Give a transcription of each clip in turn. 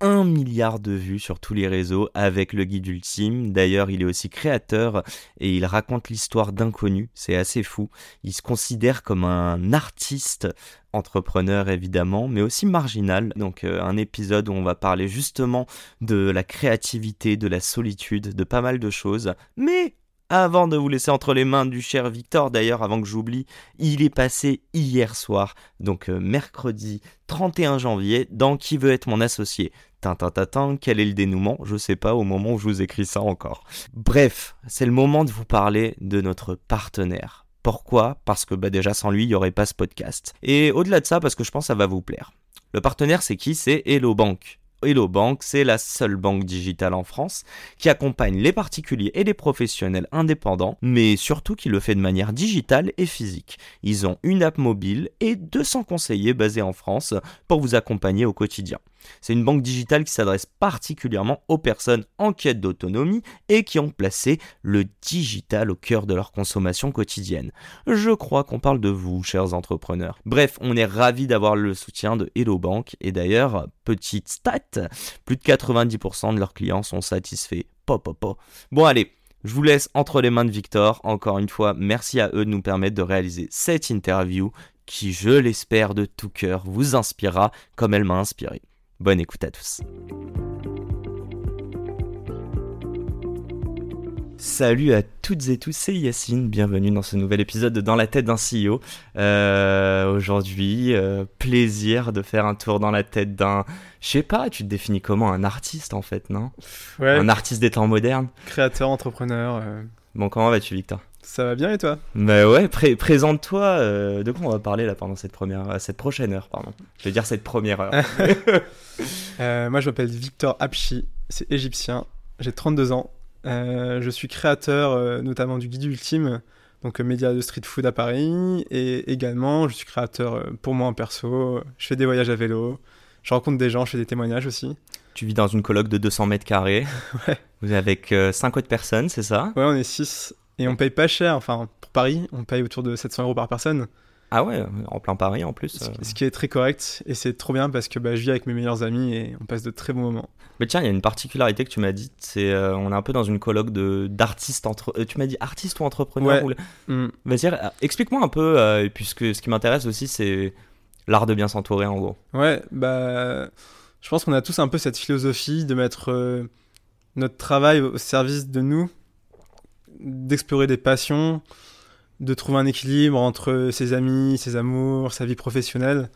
1 milliard de vues sur tous les réseaux avec le guide ultime. D'ailleurs, il est aussi créateur et il raconte l'histoire d'inconnus. C'est assez fou. Il se considère comme un artiste entrepreneur évidemment, mais aussi marginal. Donc euh, un épisode où on va parler justement de la créativité, de la solitude, de pas mal de choses. Mais avant de vous laisser entre les mains du cher Victor, d'ailleurs, avant que j'oublie, il est passé hier soir, donc euh, mercredi 31 janvier, dans Qui veut être mon associé? Tintin, quel est le dénouement? Je sais pas au moment où je vous écris ça encore. Bref, c'est le moment de vous parler de notre partenaire. Pourquoi? Parce que bah, déjà sans lui, il n'y aurait pas ce podcast. Et au-delà de ça, parce que je pense que ça va vous plaire. Le partenaire, c'est qui? C'est Hello Bank. Hello Bank, c'est la seule banque digitale en France qui accompagne les particuliers et les professionnels indépendants, mais surtout qui le fait de manière digitale et physique. Ils ont une app mobile et 200 conseillers basés en France pour vous accompagner au quotidien. C'est une banque digitale qui s'adresse particulièrement aux personnes en quête d'autonomie et qui ont placé le digital au cœur de leur consommation quotidienne. Je crois qu'on parle de vous, chers entrepreneurs. Bref, on est ravis d'avoir le soutien de Hello Bank et d'ailleurs, petite stat, plus de 90% de leurs clients sont satisfaits. Bon allez, je vous laisse entre les mains de Victor. Encore une fois, merci à eux de nous permettre de réaliser cette interview qui, je l'espère de tout cœur, vous inspirera comme elle m'a inspiré. Bonne écoute à tous. Salut à toutes et tous, c'est Yacine, bienvenue dans ce nouvel épisode de Dans la tête d'un CEO. Euh, aujourd'hui, euh, plaisir de faire un tour dans la tête d'un... Je sais pas, tu te définis comment Un artiste en fait, non? Ouais. Un artiste des temps modernes Créateur, entrepreneur. Euh. Bon, comment vas-tu Victor? Ça va bien et toi? Bah ouais, présente-toi. De quoi on va parler là pendant cette première, cette prochaine heure, pardon. Je vais dire cette première heure. moi, je m'appelle Victor Apchi, c'est égyptien. J'ai 32 ans. Euh, je suis créateur euh, notamment du guide ultime, donc média de street food à Paris, et également je suis créateur pour moi en perso. Je fais des voyages à vélo, je rencontre des gens, je fais des témoignages aussi. Tu vis dans une coloc de 200 mètres carrés. ouais. Vous êtes avec 5 autres personnes, c'est ça? Ouais, on est 6. Et on paye pas cher, enfin, pour Paris, on paye autour de 700 euros par personne. Ah ouais, en plein Paris en plus. Ce, euh. qui est très correct, et c'est trop bien parce que bah, je vis avec mes meilleurs amis et on passe de très bons moments. Mais tiens, il y a une particularité que tu m'as dit, c'est euh, on est un peu dans une colloque de d'artistes entre. Euh, tu m'as dit artiste ou entrepreneur ouais. Mm. Vas-y, explique-moi un peu, puisque ce qui m'intéresse aussi, c'est l'art de bien s'entourer en gros. Ouais, bah, je pense qu'on a tous un peu cette philosophie de mettre notre travail au service de nous, d'explorer des passions, de trouver un équilibre entre ses amis, ses amours, sa vie professionnelle,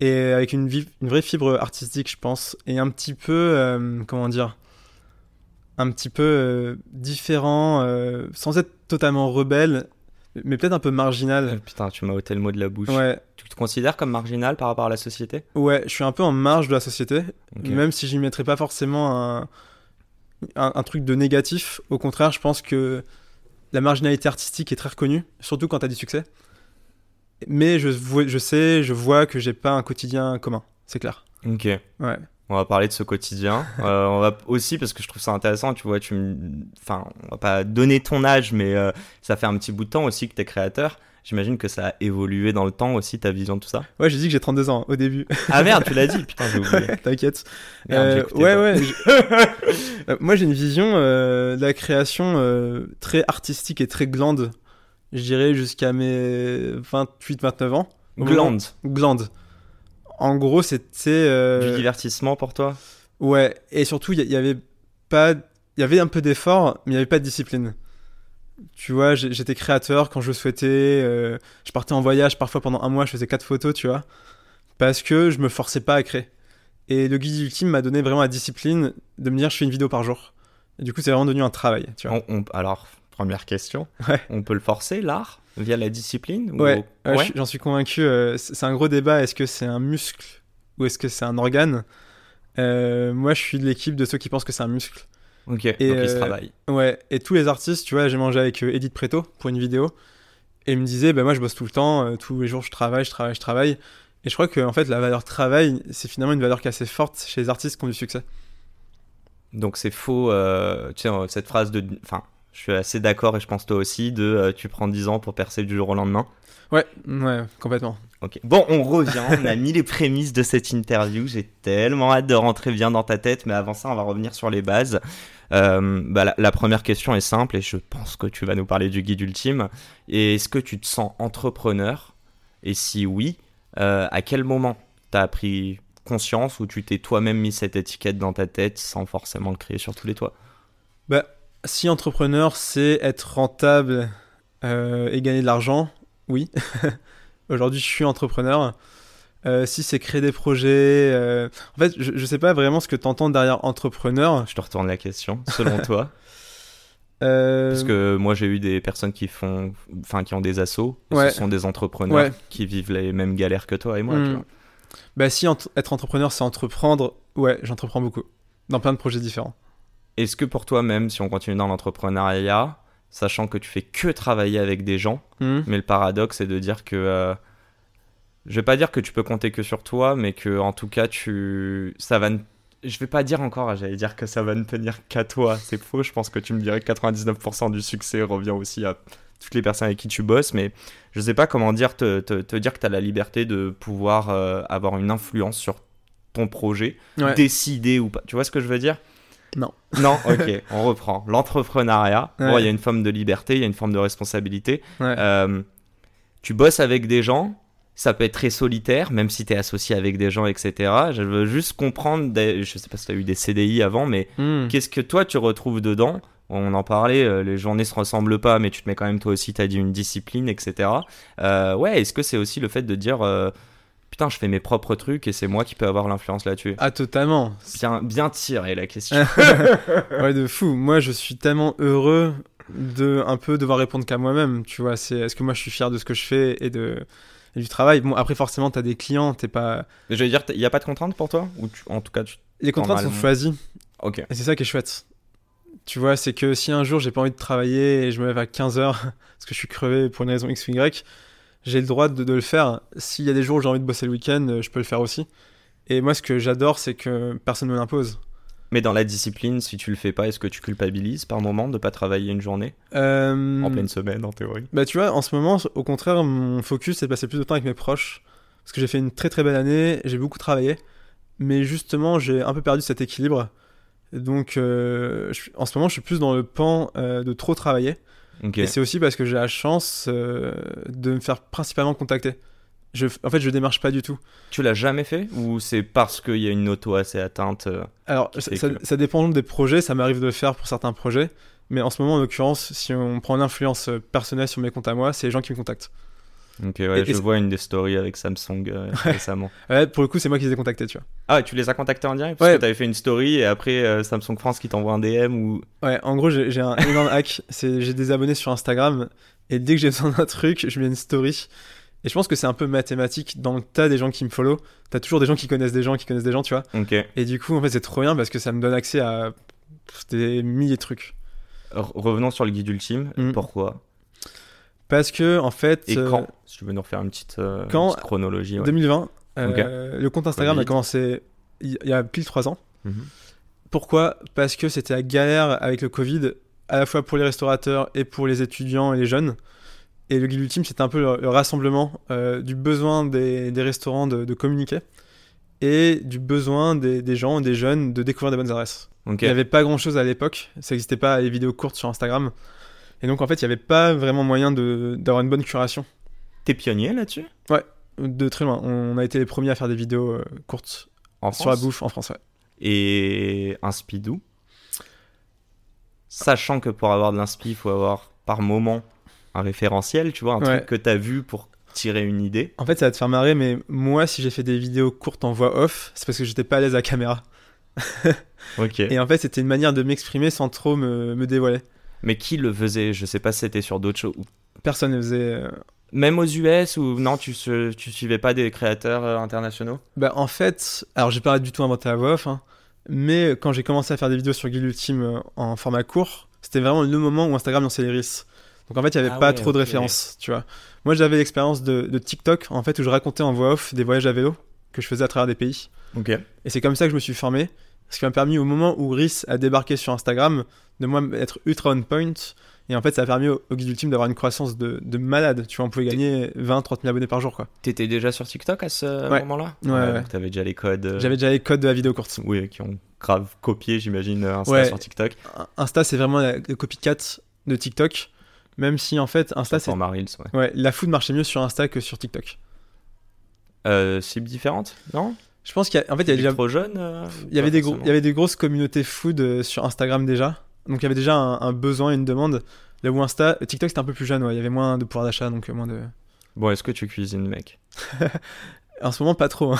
et avec une, une vraie fibre artistique, je pense, et un petit peu, euh, comment dire, un petit peu euh, différent, euh, sans être totalement rebelle, mais peut-être un peu marginal. putain, tu m'as ôté le mot de la bouche. Ouais. Tu te considères comme marginal par rapport à la société? Ouais, je suis un peu en marge de la société, même si j'y mettrais pas forcément un, un, un, truc de négatif. Au contraire, je pense que la marginalité artistique est très reconnue, surtout quand tu as du succès. Mais je, je sais, je vois que j'ai pas un quotidien commun, c'est clair. Ok. Ouais. On va parler de ce quotidien. euh, on va aussi, parce que je trouve ça intéressant, tu vois, tu me... Enfin, on va pas donner ton âge, mais euh, ça fait un petit bout de temps aussi que tu es créateur. J'imagine que ça a évolué dans le temps aussi, ta vision de tout ça. Ouais, j'ai dit que j'ai 32 ans au début. Ah merde, tu l'as dit, putain, j'ai oublié. Ouais, T'inquiète. Euh, ouais, ouais. euh, moi, j'ai une vision euh, de la création euh, très artistique et très glande. Je dirais jusqu'à mes 28-29 ans. Glande. Glande. En gros, c'était. Du divertissement pour toi? Ouais, et surtout, il y, y, avait pas. Il y avait un peu d'effort, mais il n'y avait pas de discipline. Tu vois, j'étais créateur quand je souhaitais. Euh, je partais en voyage parfois pendant un mois, je faisais quatre photos, tu vois. Parce que je me forçais pas à créer. Et le guide ultime m'a donné vraiment la discipline de me dire je fais une vidéo par jour. Et du coup, c'est vraiment devenu un travail, tu vois. On, on, alors, première question. Ouais. On peut le forcer, l'art, via la discipline ou... Ouais, ouais j'en suis convaincu. Euh, c'est un gros débat. Est-ce que c'est un muscle ou est-ce que c'est un organe? Euh, Moi, je suis de l'équipe de ceux qui pensent que c'est un muscle. Ok, Et, donc se euh, travaille. Ouais, et tous les artistes, tu vois, j'ai mangé avec euh, Edith Preto pour une vidéo. Et il me disait, bah moi je bosse tout le temps, euh, tous les jours je travaille, je travaille, je travaille. Et je crois que en fait la valeur travail, c'est finalement une valeur qui est assez forte chez les artistes qui ont du succès. Donc c'est faux, euh, tu sais, cette phrase de... Enfin, je suis assez d'accord et je pense toi aussi, de euh, tu prends 10 ans pour percer du jour au lendemain. Ouais, ouais, complètement. Ok. Bon, on revient, on a mis les prémices de cette interview, j'ai tellement hâte de rentrer bien dans ta tête, mais avant ça, on va revenir sur les bases. Euh, bah, la, la première question est simple et je pense que tu vas nous parler du guide ultime. Et Est-ce que tu te sens entrepreneur? Et si oui, euh, à quel moment t'as pris conscience ou tu t'es toi-même mis cette étiquette dans ta tête sans forcément le créer sur tous les toits? Bah, si entrepreneur, c'est être rentable euh, et gagner de l'argent, oui. Aujourd'hui, je suis entrepreneur. Euh, si c'est créer des projets, euh, en fait, je, je sais pas vraiment ce que tu entends derrière entrepreneur. Je te retourne la question, selon toi. Euh, Parce que moi j'ai eu des personnes qui font, enfin qui ont des assos, Ouais. ce sont des entrepreneurs Ouais. qui vivent les mêmes galères que toi et moi. Hmm. Bah si être entrepreneur c'est entreprendre, ouais, j'entreprends beaucoup. Dans plein de projets différents. Est-ce que pour toi même, si on continue dans l'entrepreneuriat, sachant que tu fais que travailler avec des gens, Hmm. mais le paradoxe c'est de dire que, euh, je vais pas dire que tu peux compter que sur toi, mais que en tout cas tu, ça va, ne- je vais pas dire encore, j'allais dire que ça va ne tenir qu'à toi, c'est faux. Je pense que tu me dirais que 99% du succès revient aussi à toutes les personnes avec qui tu bosses, mais je sais pas comment dire, te, te, te dire que tu as la liberté de pouvoir euh, avoir une influence sur ton projet, Ouais. décider ou pas. Tu vois ce que je veux dire? Non. Non, ok, on reprend. L'entrepreneuriat, bon, il Ouais. y a une forme de liberté, il y a une forme de responsabilité. Ouais. Euh, tu bosses avec des gens, ça peut être très solitaire, même si tu es associé avec des gens, etc. Je veux juste comprendre, des- je sais pas si tu as eu des CDI avant, mais Hmm. qu'est-ce que toi tu retrouves dedans? On en parlait, euh, les journées se ressemblent pas, mais tu te mets quand même toi aussi, tu as dit une discipline, etc. Euh, ouais, est-ce que c'est aussi le fait de dire, euh, putain, je fais mes propres trucs et c'est moi qui peux avoir l'influence là-dessus Ah totalement. Bien, bien tiré la question. ouais de fou. Moi je suis tellement heureux de un peu devoir répondre qu'à moi-même. Tu vois, c'est est-ce que moi je suis fier de ce que je fais et de et du travail? Bon après forcément t'as des clients, t'es pas. Mais je veux dire, il n'y a pas de contraintes pour toi? Ou tu- en tout cas, tu... Les contraintes sont choisies. Ok. Et c'est ça qui est chouette. Tu vois, c'est que si un jour j'ai pas envie de travailler et je me lève à 15h parce que je suis crevé pour une raison X ou Y, j'ai le droit de, de le faire. S'il y a des jours où j'ai envie de bosser le week-end, euh, je peux le faire aussi. Et moi, ce que j'adore, c'est que personne ne me l'impose. Mais dans la discipline, si tu le fais pas, est-ce que tu culpabilises par moment de pas travailler une journée? Euh, En pleine semaine, en théorie Bah, tu vois, en ce moment, au contraire, mon focus, c'est de passer plus de temps avec mes proches. Parce que j'ai fait une très très belle année, j'ai beaucoup travaillé. Mais justement, j'ai un peu perdu cet équilibre. Donc, euh, je suis- en ce moment, je suis plus dans le pan euh, de trop travailler. Et c'est aussi parce que j'ai la chance euh, de me faire principalement contacter. Je, en fait, je démarche pas du tout. Tu l'as jamais fait Ou c'est parce qu'il y a une auto assez atteinte euh, Alors, ça, ça- que- ça dépend des projets, ça m'arrive de le faire pour certains projets. Mais en ce moment, en l'occurrence, si on prend l'influence euh, personnelle sur mes comptes à moi, c'est les gens qui me contactent. Ok, ouais, Et- je et vois une des stories avec Samsung euh, récemment. Ouais, pour le coup, c'est moi qui les ai contactés, tu vois. Ah, tu les as contactés en direct? Parce Ouais. que t'avais fait une story et après euh, Samsung France qui t'envoie un DM ou. Ouais, en gros, j'ai un énorme hack. J'ai des abonnés sur Instagram et dès que j'ai besoin d'un truc, je mets une story. Et je pense que c'est un peu mathématique. Dans le tas des gens qui me follow, t'as toujours des gens qui connaissent des gens qui connaissent des gens, tu vois. Ok. Et du coup, en fait, c'est trop bien parce que ça me donne accès à des milliers de trucs. Re- Revenons sur le guide ultime. Mm. Pourquoi? Parce que, en fait, Et euh, quand Si tu veux nous refaire une petite, euh, une quand- petite chronologie. ouais. 2020, euh, le compte Instagram a commencé il y a pile 3 ans. Mhm. Pourquoi? Parce que c'était la galère avec le Covid, à la fois pour les restaurateurs et pour les étudiants et les jeunes. Et le guide ultime, c'était un peu le, le rassemblement euh, du besoin des, des restaurants de, de communiquer et du besoin des, des gens, des jeunes, de découvrir des bonnes adresses. Il n'y avait pas grand-chose à l'époque, ça n'existait pas les vidéos courtes sur Instagram. Et donc en fait, il n'y avait pas vraiment moyen d'avoir une bonne curation. T'es pionnier là-dessus? De très loin, on a été les premiers à faire des vidéos euh, courtes En sur la bouffe en France. ouais. et un speedou. Sachant que pour avoir de l'inspi, il faut avoir par moment un référentiel, tu vois, un Ouais. truc que t'as vu pour tirer une idée. En fait, ça va te faire marrer, mais moi, si j'ai fait des vidéos courtes en voix off, c'est parce que j'étais pas à l'aise à la caméra. Ok. Et en fait, c'était une manière de m'exprimer sans trop me, me dévoiler. Mais qui le faisait? Je sais pas si c'était sur d'autres shows. Personne ne faisait. euh, Même aux US ou non, tu, tu suivais pas des créateurs euh, internationaux? Bah, en fait, alors j'ai pas du tout inventé la voix off. hein. Mais quand j'ai commencé à faire des vidéos sur Guild Ultime euh, en format court, c'était vraiment le moment où Instagram lançait les Reels. Donc en fait, il n'y avait Ah pas ouais, trop de références, tu vois. Moi, j'avais l'expérience de, de TikTok, en fait, où je racontais en voix off des voyages à vélo que je faisais à travers des pays. Ok. Et c'est comme ça que je me suis formé. Ce qui m'a permis, au moment où Reels a débarqué sur Instagram, de moi être ultra on point. Et en fait, ça a permis au, au Guide Ultime d'avoir une croissance de, de malade. Tu vois, on pouvait gagner 20, 30 000 abonnés par jour, quoi. T'étais déjà sur TikTok à ce Ouais. moment-là? Ouais, ouais. donc T'avais déjà les codes. euh, J'avais déjà les codes de la vidéo courte. Oui, qui ont grave copié, j'imagine, euh, Insta Ouais. sur TikTok. Insta, c'est vraiment la- le copycat de TikTok. Même si, en fait, Insta, c'est. Ouais. Ouais, la food marchait mieux sur Insta que sur TikTok. Euh, cible différente Non? Je pense qu'il y a, en fait, il y a T'es déjà trop jeune euh, Il y, avait des gros- il y avait des grosses communautés food euh, sur Instagram déjà. Donc il y avait déjà un, un besoin, une demande. Là où Insta, TikTok c'était un peu plus jeune, ouais. il y avait moins de pouvoir d'achat, donc euh, moins de. Bon, est-ce que tu cuisines, mec? En ce moment, pas trop. hein.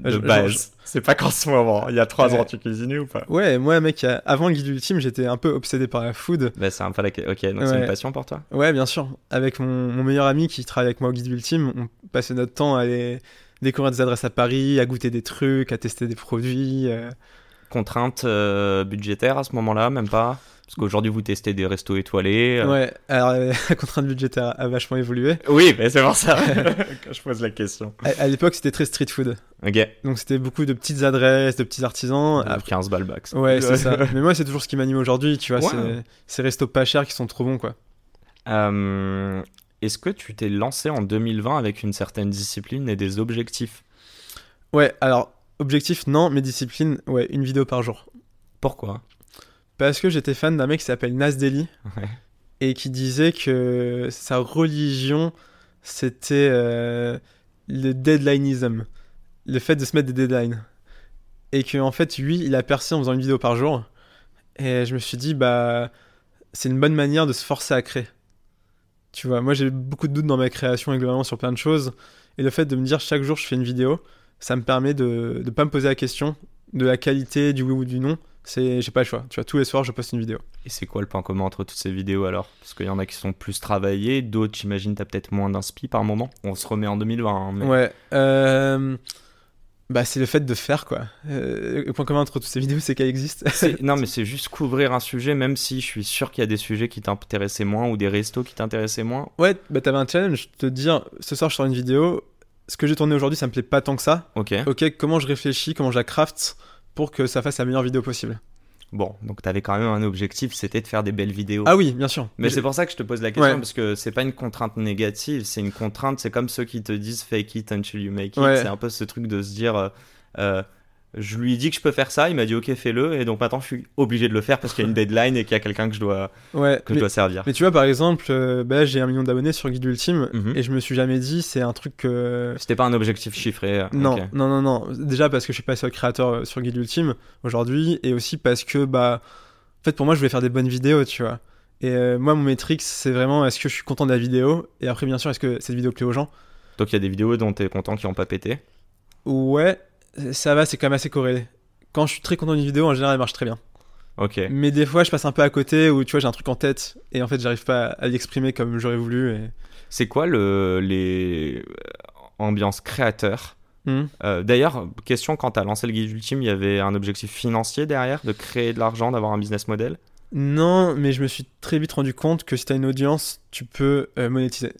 De base. C'est pas qu'en ce moment. Il y a trois ans, tu cuisinais ou pas? Ouais, moi, mec, avant le guide ultime, j'étais un peu obsédé par la food. Bah, c'est un peu la... Ok, donc c'est une passion pour toi? Ouais, bien sûr. Avec mon, mon meilleur ami qui travaille avec moi au guide ultime, on passait notre temps à aller découvrir des adresses à Paris, à goûter des trucs, à tester des produits. euh. Contrainte euh, budgétaire à ce moment-là, même pas? Parce qu'aujourd'hui, vous testez des restos étoilés. euh. Ouais, alors euh, la contrainte budgétaire a vachement évolué. Oui, mais c'est pour ça que je pose la question. À, à l'époque, c'était très street food. Ok. Donc c'était beaucoup de petites adresses, de petits artisans. À 15 balles max. Ouais, c'est ça. Mais moi, c'est toujours ce qui m'anime aujourd'hui, tu vois. Ouais. C'est ces restos pas chers qui sont trop bons, quoi. Euh, Est-ce que tu t'es lancé en 2020 avec une certaine discipline et des objectifs Ouais, alors, objectif, non, mais discipline, ouais, une vidéo par jour. Pourquoi? Parce que j'étais fan d'un mec qui s'appelle Nas Daily Ouais. et qui disait que sa religion, c'était euh, le deadlineism, le fait de se mettre des deadlines. Et que en fait, lui, il a percé en faisant une vidéo par jour. Et je me suis dit, bah, c'est une bonne manière de se forcer à créer. Tu vois, moi j'ai beaucoup de doutes dans ma création et globalement sur plein de choses. Et le fait de me dire chaque jour je fais une vidéo, ça me permet de ne pas me poser la question de la qualité, du oui ou du non. C'est, j'ai pas le choix. Tu vois, tous les soirs je poste une vidéo. Et c'est quoi le point commun entre toutes ces vidéos alors? Parce qu'il y en a qui sont plus travaillées, d'autres, j'imagine, t'as peut-être moins d'inspi par moment. On se remet en 2020. hein, mais... Ouais. euh, Bah, c'est le fait de faire, quoi. Euh, le point commun entre toutes ces vidéos, c'est qu'elles existent. Non, mais c'est juste couvrir un sujet, même si je suis sûr qu'il y a des sujets qui t'intéressaient moins ou des restos qui t'intéressaient moins. ouais, bah, t'avais un challenge, te dire, ce soir, je sors une vidéo. Ce que j'ai tourné aujourd'hui, ça me plaît pas tant que ça. Ok. Ok, comment je réfléchis, comment je la craft pour que ça fasse la meilleure vidéo possible. Bon, donc t'avais quand même un objectif, c'était de faire des belles vidéos. Ah oui, bien sûr. Mais c'est pour ça que je te pose la question, Ouais. parce que c'est pas une contrainte négative, c'est une contrainte, c'est comme ceux qui te disent fake it until you make it. Ouais. C'est un peu ce truc de se dire, euh, euh, je lui ai dit que je peux faire ça, il m'a dit ok, fais-le, et donc maintenant je suis obligé de le faire parce qu'il y a une deadline et qu'il y a quelqu'un que je dois, Ouais, que mais, je dois servir. mais tu vois, par exemple, euh, bah, j'ai un million d'abonnés sur Guide Ultime Mhm. et je me suis jamais dit, c'est un truc que. C'était pas un objectif chiffré. euh, Non, non, non, non. Déjà parce que je suis pas seul créateur euh, sur Guide Ultime aujourd'hui, et aussi parce que, bah, en fait, pour moi, je voulais faire des bonnes vidéos, tu vois. Et euh, moi, mon métrique, c'est vraiment est-ce que je suis content de la vidéo, et après, bien sûr, est-ce que cette vidéo plaît aux gens? Donc il y a des vidéos dont t'es content qui ont pas pété? Ouais, ça va, c'est quand même assez corrélé. Quand je suis très content d'une vidéo, en général, elle marche très bien. Ok. Mais des fois, je passe un peu à côté, où tu vois, j'ai un truc en tête, et en fait, j'arrive pas à l'exprimer comme j'aurais voulu. Et... C'est quoi le, les euh, ambiances créateurs? Hmm. Euh, D'ailleurs, question, quand t'as lancé le guide ultime, il y avait un objectif financier derrière, de créer de l'argent, d'avoir un business model? Non, mais je me suis très vite rendu compte que si t'as une audience, tu peux euh, monétiser.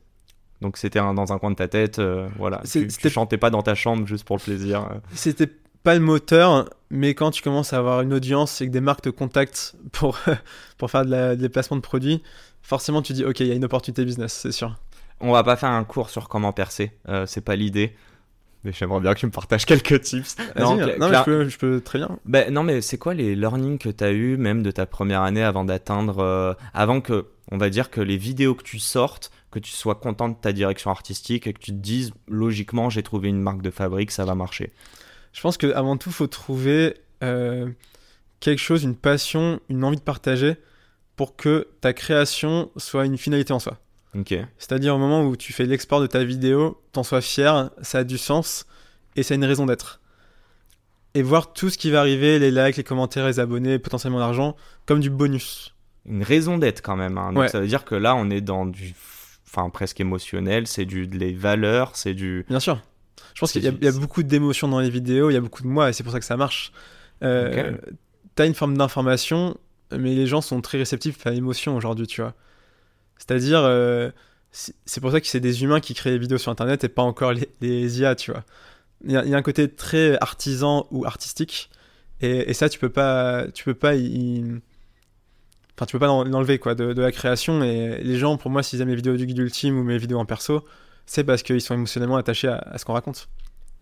Donc c'était dans un coin de ta tête, euh, voilà. Tu, tu chantais pas dans ta chambre juste pour le plaisir. euh. C'était pas le moteur, mais quand tu commences à avoir une audience et que des marques te contactent pour, pour faire de la, des placements de produits, forcément tu dis ok, il y a une opportunité business, c'est sûr. On va pas faire un cours sur comment percer, euh, c'est pas l'idée. Mais j'aimerais bien que tu me partages quelques tips. Non, mais cla- je, peux, je peux très bien. Ben, non, mais c'est quoi les learnings que tu as eu même de ta première année avant d'atteindre, euh, avant que, on va dire que les vidéos que tu sortes, que tu sois content de ta direction artistique et que tu te dises, logiquement, j'ai trouvé une marque de fabrique, ça va marcher. Je pense qu'avant tout, faut trouver euh, quelque chose, une passion, une envie de partager pour que ta création soit une finalité en soi. C'est-à-dire au moment où tu fais l'export de ta vidéo, t'en sois fier, ça a du sens et ça a une raison d'être. Et voir tout ce qui va arriver, les likes, les commentaires, les abonnés, potentiellement l'argent, comme du bonus. Une raison d'être quand même. hein. Donc Ouais. ça veut dire que là, on est dans du, enfin, presque émotionnel, c'est du, les valeurs, c'est du. Bien sûr. Je pense qu'il y, a- y beaucoup d'émotions dans les vidéos, il y a beaucoup de moi et c'est pour ça que ça marche. Euh. T'as une forme d'information, mais les gens sont très réceptifs à l'émotion aujourd'hui, tu vois. C'est-à-dire, euh, c'est pour ça que c'est des humains qui créent des vidéos sur Internet et pas encore les, les IA, tu vois. Il y, a, il y a un côté très artisan ou artistique, et, et ça, tu peux pas, tu peux pas y... Enfin, tu peux pas l'en- l'enlever, quoi, de, de la création. Et les gens, pour moi, s'ils aiment les vidéos du guide ultime ou mes vidéos en perso, c'est parce qu'ils sont émotionnellement attachés à, à ce qu'on raconte.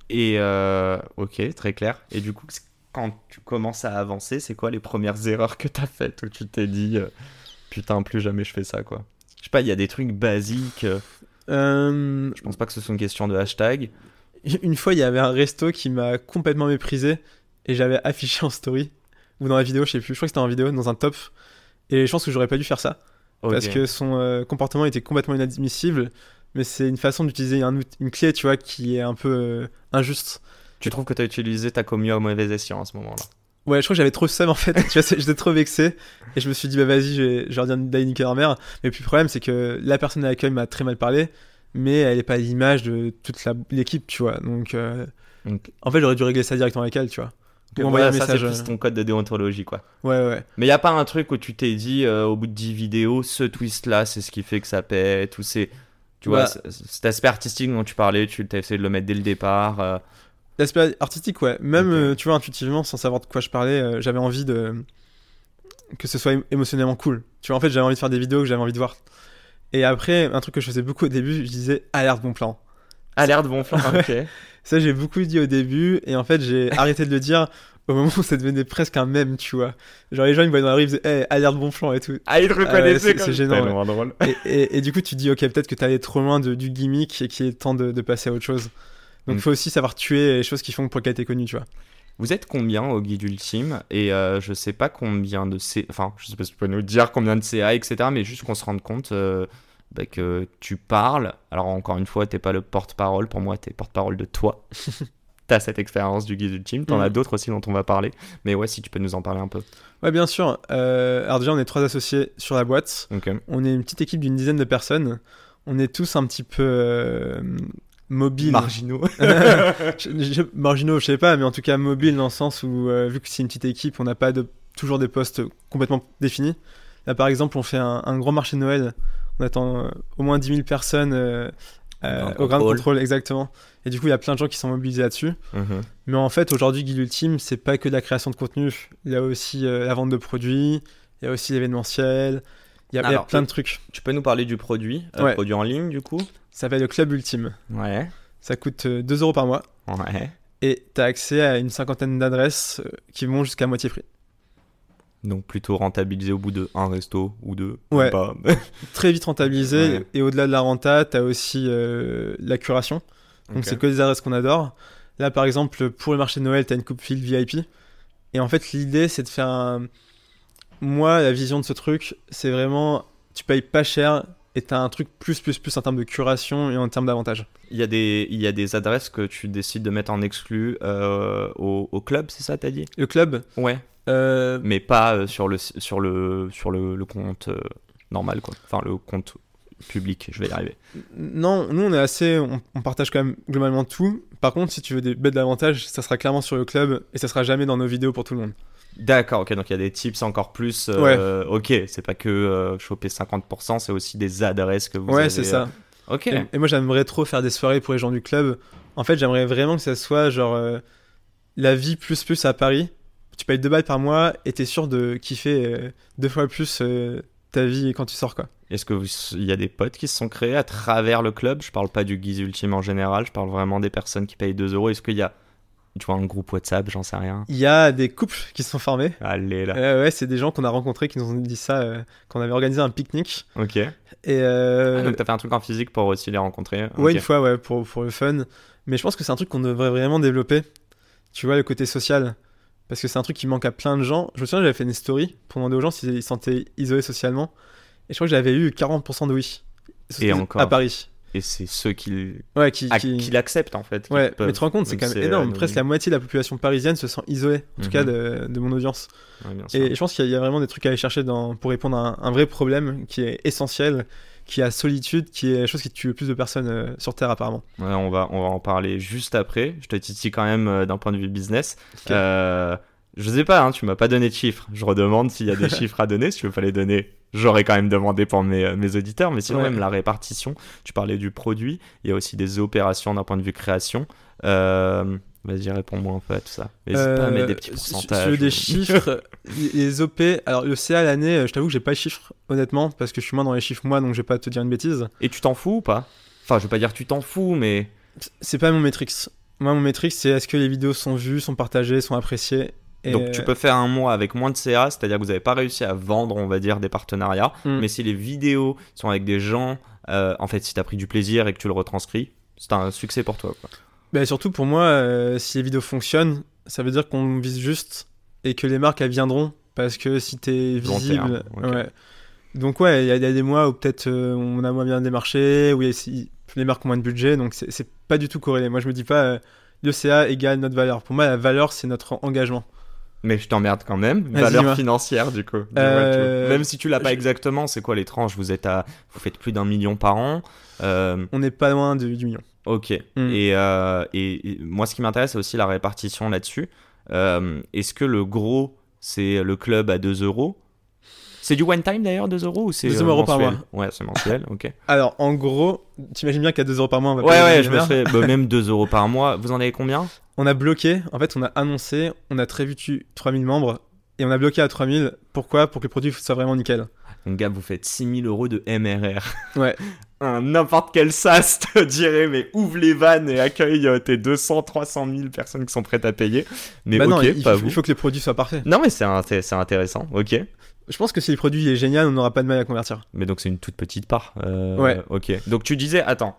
Et euh, ok, très clair. Et du coup, quand tu commences à avancer, c'est quoi les premières erreurs que t'as faites où tu t'es dit euh, putain, plus jamais je fais ça quoi? Je sais pas, il y a des trucs basiques. Euh, Je pense pas que ce soit une question de hashtag. Une fois, il y avait un resto qui m'a complètement méprisé et j'avais affiché en story ou dans la vidéo, je sais plus, je crois que c'était en vidéo, dans un top. Et je pense que j'aurais pas dû faire ça parce que son euh, comportement était complètement inadmissible. Mais c'est une façon d'utiliser un une clé, tu vois, qui est un peu euh, injuste. Tu trouves que t'as utilisé ta commu à mauvais escient à ce moment-là? Ouais, je crois que j'avais trop seum en fait. tu vois, j'étais trop vexé et je me suis dit, bah vas-y, je vais, je vais leur dire d'aller niquer leur mère. Mais puis le problème, c'est que la personne à l'accueil m'a très mal parlé, mais elle est pas à l'image de toute l'équipe, tu vois. Donc euh, Donc, en fait, j'aurais dû régler ça directement avec elle, tu vois. Ou envoyer voilà, un ça c'est message. plus ton code de déontologie quoi. Ouais, ouais. Mais y a pas un truc où tu t'es dit euh, au bout de 10 vidéos, ce twist là c'est ce qui fait que ça pète ou c'est. Tu vois, Bah. cet aspect artistique dont tu parlais, tu t'as essayé de le mettre dès le départ. euh, L'aspect artistique, ouais. Même, euh, tu vois, intuitivement, sans savoir de quoi je parlais, euh, j'avais envie de. que ce soit ém- émotionnellement cool. Tu vois, en fait, j'avais envie de faire des vidéos que j'avais envie de voir. Et après, un truc que je faisais beaucoup au début, je disais alerte bon plan. Alerte bon flanc, ok. Ça, j'ai beaucoup dit au début, et en fait, j'ai arrêté de le dire au moment où ça devenait presque un mème, tu vois. Genre, les gens, ils me voyaient dans la rue, ils faisaient hey, alerte bon plan et tout. Ah, il te ouais, reconnaissait c'est- gênant, tellement drôle. et, et- et du coup, tu te dis, ok, peut-être que t'es allé trop loin de, du gimmick et qu'il est temps de, de passer à autre chose. Donc, il Mm. faut aussi savoir tuer les choses qui font pour qu'elle été connue, tu vois. Vous êtes combien au guide ultime? Et euh, je sais pas combien de C. Enfin, je sais pas si tu peux nous dire combien de CA, etc. Mais juste qu'on se rende compte euh, bah, que tu parles. Alors, encore une fois, t'es pas le porte-parole. Pour moi, t'es porte-parole de toi. T'as cette expérience du guide ultime. T'en Mm. as d'autres aussi dont on va parler. Mais ouais, si tu peux nous en parler un peu. Ouais, bien sûr. Euh, alors déjà, on est trois associés sur la boîte. On est une petite équipe d'une dizaine de personnes. On est tous un petit peu euh, mobiles. Marginaux. Je- je- marginaux, je sais pas, mais en tout cas mobiles dans le sens où, euh, vu que c'est une petite équipe, on n'a pas de, toujours des postes complètement définis. Là, par exemple, on fait un, un grand marché de Noël. On attend euh, au moins 10 000 personnes euh, euh, au Grand contrôle. Contrôle, exactement. Et du coup, il y a plein de gens qui sont mobilisés là-dessus. Mhm. Mais en fait, aujourd'hui, Guide Ultime, c'est pas que de la création de contenu. Il y a aussi euh, la vente de produits, il y a aussi l'événementiel, il y a, il y a Alors, plein de trucs. Tu peux nous parler du produit Ouais. Produit en ligne, du coup? Ça s'appelle le Club Ultime. Ouais. Ça coûte euh, 2 euros par mois Ouais. et tu as accès à une cinquantaine d'adresses qui vont jusqu'à moitié prix. Donc plutôt rentabilisé au bout de un resto ou deux. Ouais. ou Pas. Très vite rentabilisé Ouais. et au-delà de la renta, tu as aussi euh, la curation. Donc c'est que des adresses qu'on adore. Là, par exemple, pour le marché de Noël, tu as une coupe fil VIP. Et en fait, l'idée, c'est de faire un. Moi, la vision de ce truc, c'est vraiment. Tu payes pas cher et tu as un truc plus, plus, plus en termes de curation et en termes d'avantages. Il y, a des, il y a des adresses que tu décides de mettre en exclu euh, au, au club, c'est ça, t'as dit? Le club, Ouais. Euh, Mais pas euh, sur le, sur le, sur le, le compte euh, normal, quoi. Enfin, le compte public, je vais y arriver. non, nous, on est assez. On, on partage quand même globalement tout. Par contre, si tu veux des bêtes d'avantages, ça sera clairement sur le club et ça sera jamais dans nos vidéos pour tout le monde. D'accord, ok, donc il y a des tips encore plus. euh, Ok, c'est pas que euh, choper 50%, c'est aussi des adresses que vous ouais, avez. c'est ça. Ok. Et, et moi, j'aimerais trop faire des soirées pour les gens du club. En fait, j'aimerais vraiment que ça soit genre euh, la vie plus plus à Paris. Tu payes deux balles par mois et t'es sûr de kiffer euh, deux fois plus euh, ta vie quand tu sors, quoi. Est-ce que vous- il y a des potes qui se sont créés à travers le club? Je parle pas du guise ultime en général, je parle vraiment des personnes qui payent 2 euros. Est-ce qu'il y a, tu vois, un groupe WhatsApp, j'en sais rien? Il y a des couples qui se sont formés. Allez là. Euh, ouais, c'est des gens qu'on a rencontrés qui nous ont dit ça euh, quand on avait organisé un pique-nique. Ok. Et euh, Ah, donc t'as fait un truc en physique pour aussi les rencontrer? Ouais, Ok. une fois, ouais, pour, pour le fun. Mais je pense que c'est un truc qu'on devrait vraiment développer. Tu vois, le côté social. Parce que c'est un truc qui manque à plein de gens. Je me souviens, j'avais fait une story pour demander aux gens s'ils se sentaient isolés socialement. Et je crois que j'avais eu 40% de oui. Et encore. À Paris. Et c'est ceux qui, Ouais, qui. à- qui- qui l'acceptent en fait. Ouais, peuvent, mais tu te rends compte, c'est quand même énorme. anonyme. Presque la moitié de la population parisienne se sent isolée, en tout Mhm. cas de, de mon audience. Ouais. Et je pense qu'il y, a- il y a vraiment des trucs à aller chercher dans, pour répondre à un, un vrai problème qui est essentiel, qui est la solitude, qui est la chose qui tue le plus de personnes euh, sur Terre apparemment. Ouais, on, va, on va en parler juste après. Je te titille quand même euh, d'un point de vue business. Ok. Euh, Je sais pas, hein, tu m'as pas donné de chiffres. Je redemande s'il y a des chiffres à donner. Si tu veux pas les donner, j'aurais quand même demandé pour mes, euh, mes auditeurs. Mais sinon, Ouais. même la répartition, tu parlais du produit. Il y a aussi des opérations d'un point de vue création. Euh, Vas-y, réponds-moi un peu à tout ça. N'hésite pas à mettre des petits Euh, pourcentages. Veux des ou- chiffres, les- OP, alors le CA l'année, euh, je t'avoue que j'ai pas les chiffres, honnêtement, parce que je suis moins dans les chiffres moi, donc je vais pas te dire une bêtise. Et tu t'en fous ou pas? Enfin, je veux pas dire tu t'en fous, mais. C'est pas mon métrix. Moi, mon métrix, c'est est-ce que les vidéos sont vues, sont partagées, sont appréciées. Et Donc tu peux faire un mois avec moins de CA, c'est-à-dire que vous n'avez pas réussi à vendre, on va dire, des partenariats. Mm. Mais si les vidéos sont avec des gens, euh, en fait, si tu as pris du plaisir et que tu le retranscris, c'est un succès pour toi. Quoi. Bah, surtout pour moi, euh, si les vidéos fonctionnent, ça veut dire qu'on vise juste et que les marques elles viendront parce que si t'es visible, ouais. Donc ouais, il y, a il y a des mois où peut-être euh, on a moins bien démarché, où il y a- si- les marques ont moins de budget, donc c'est pas du tout corrélé. Moi je me dis pas euh, le CA égale notre valeur. Pour moi la valeur c'est notre engagement. Mais je t'emmerde quand même. Valeur financière, du coup. Euh, Même si tu l'as pas exactement, c'est quoi les tranches Vous êtes à, vous faites plus d'un million par an. Euh, On n'est pas loin du million. Ok. Mm. Et, euh, et, et moi, ce qui m'intéresse, c'est aussi la répartition là-dessus. Euh, Est-ce que le gros, c'est le club à 2 euros? C'est du one time d'ailleurs, 2 euros ou c'est 2 euh, euros par mensuel? Ouais, c'est mensuel, ok. Alors en gros, t'imagines bien qu'à 2 euros par mois on va Ouais, ouais, je me fais bah, même 2 euros par mois. Vous en avez combien? On a bloqué, en fait on a annoncé, on a très vite eu 3000 membres et on a bloqué à 3000. Pourquoi? Pour que le produit soit vraiment nickel. Donc, gars, vous faites 6000 euros de MRR. Ouais. Un N'importe quel SaaS te dirait, mais ouvre les vannes et accueille euh, tes 200, 300 000 personnes qui sont prêtes à payer. Mais Bah ok, non, il, pas faut, vous. il faut que le produit soit parfait. Non, mais c'est inté- c'est intéressant, ok. Je pense que si le produit est génial, on n'aura pas de mal à convertir. Mais donc, c'est une toute petite part. euh, Ouais. Ok. Donc, tu disais, attends,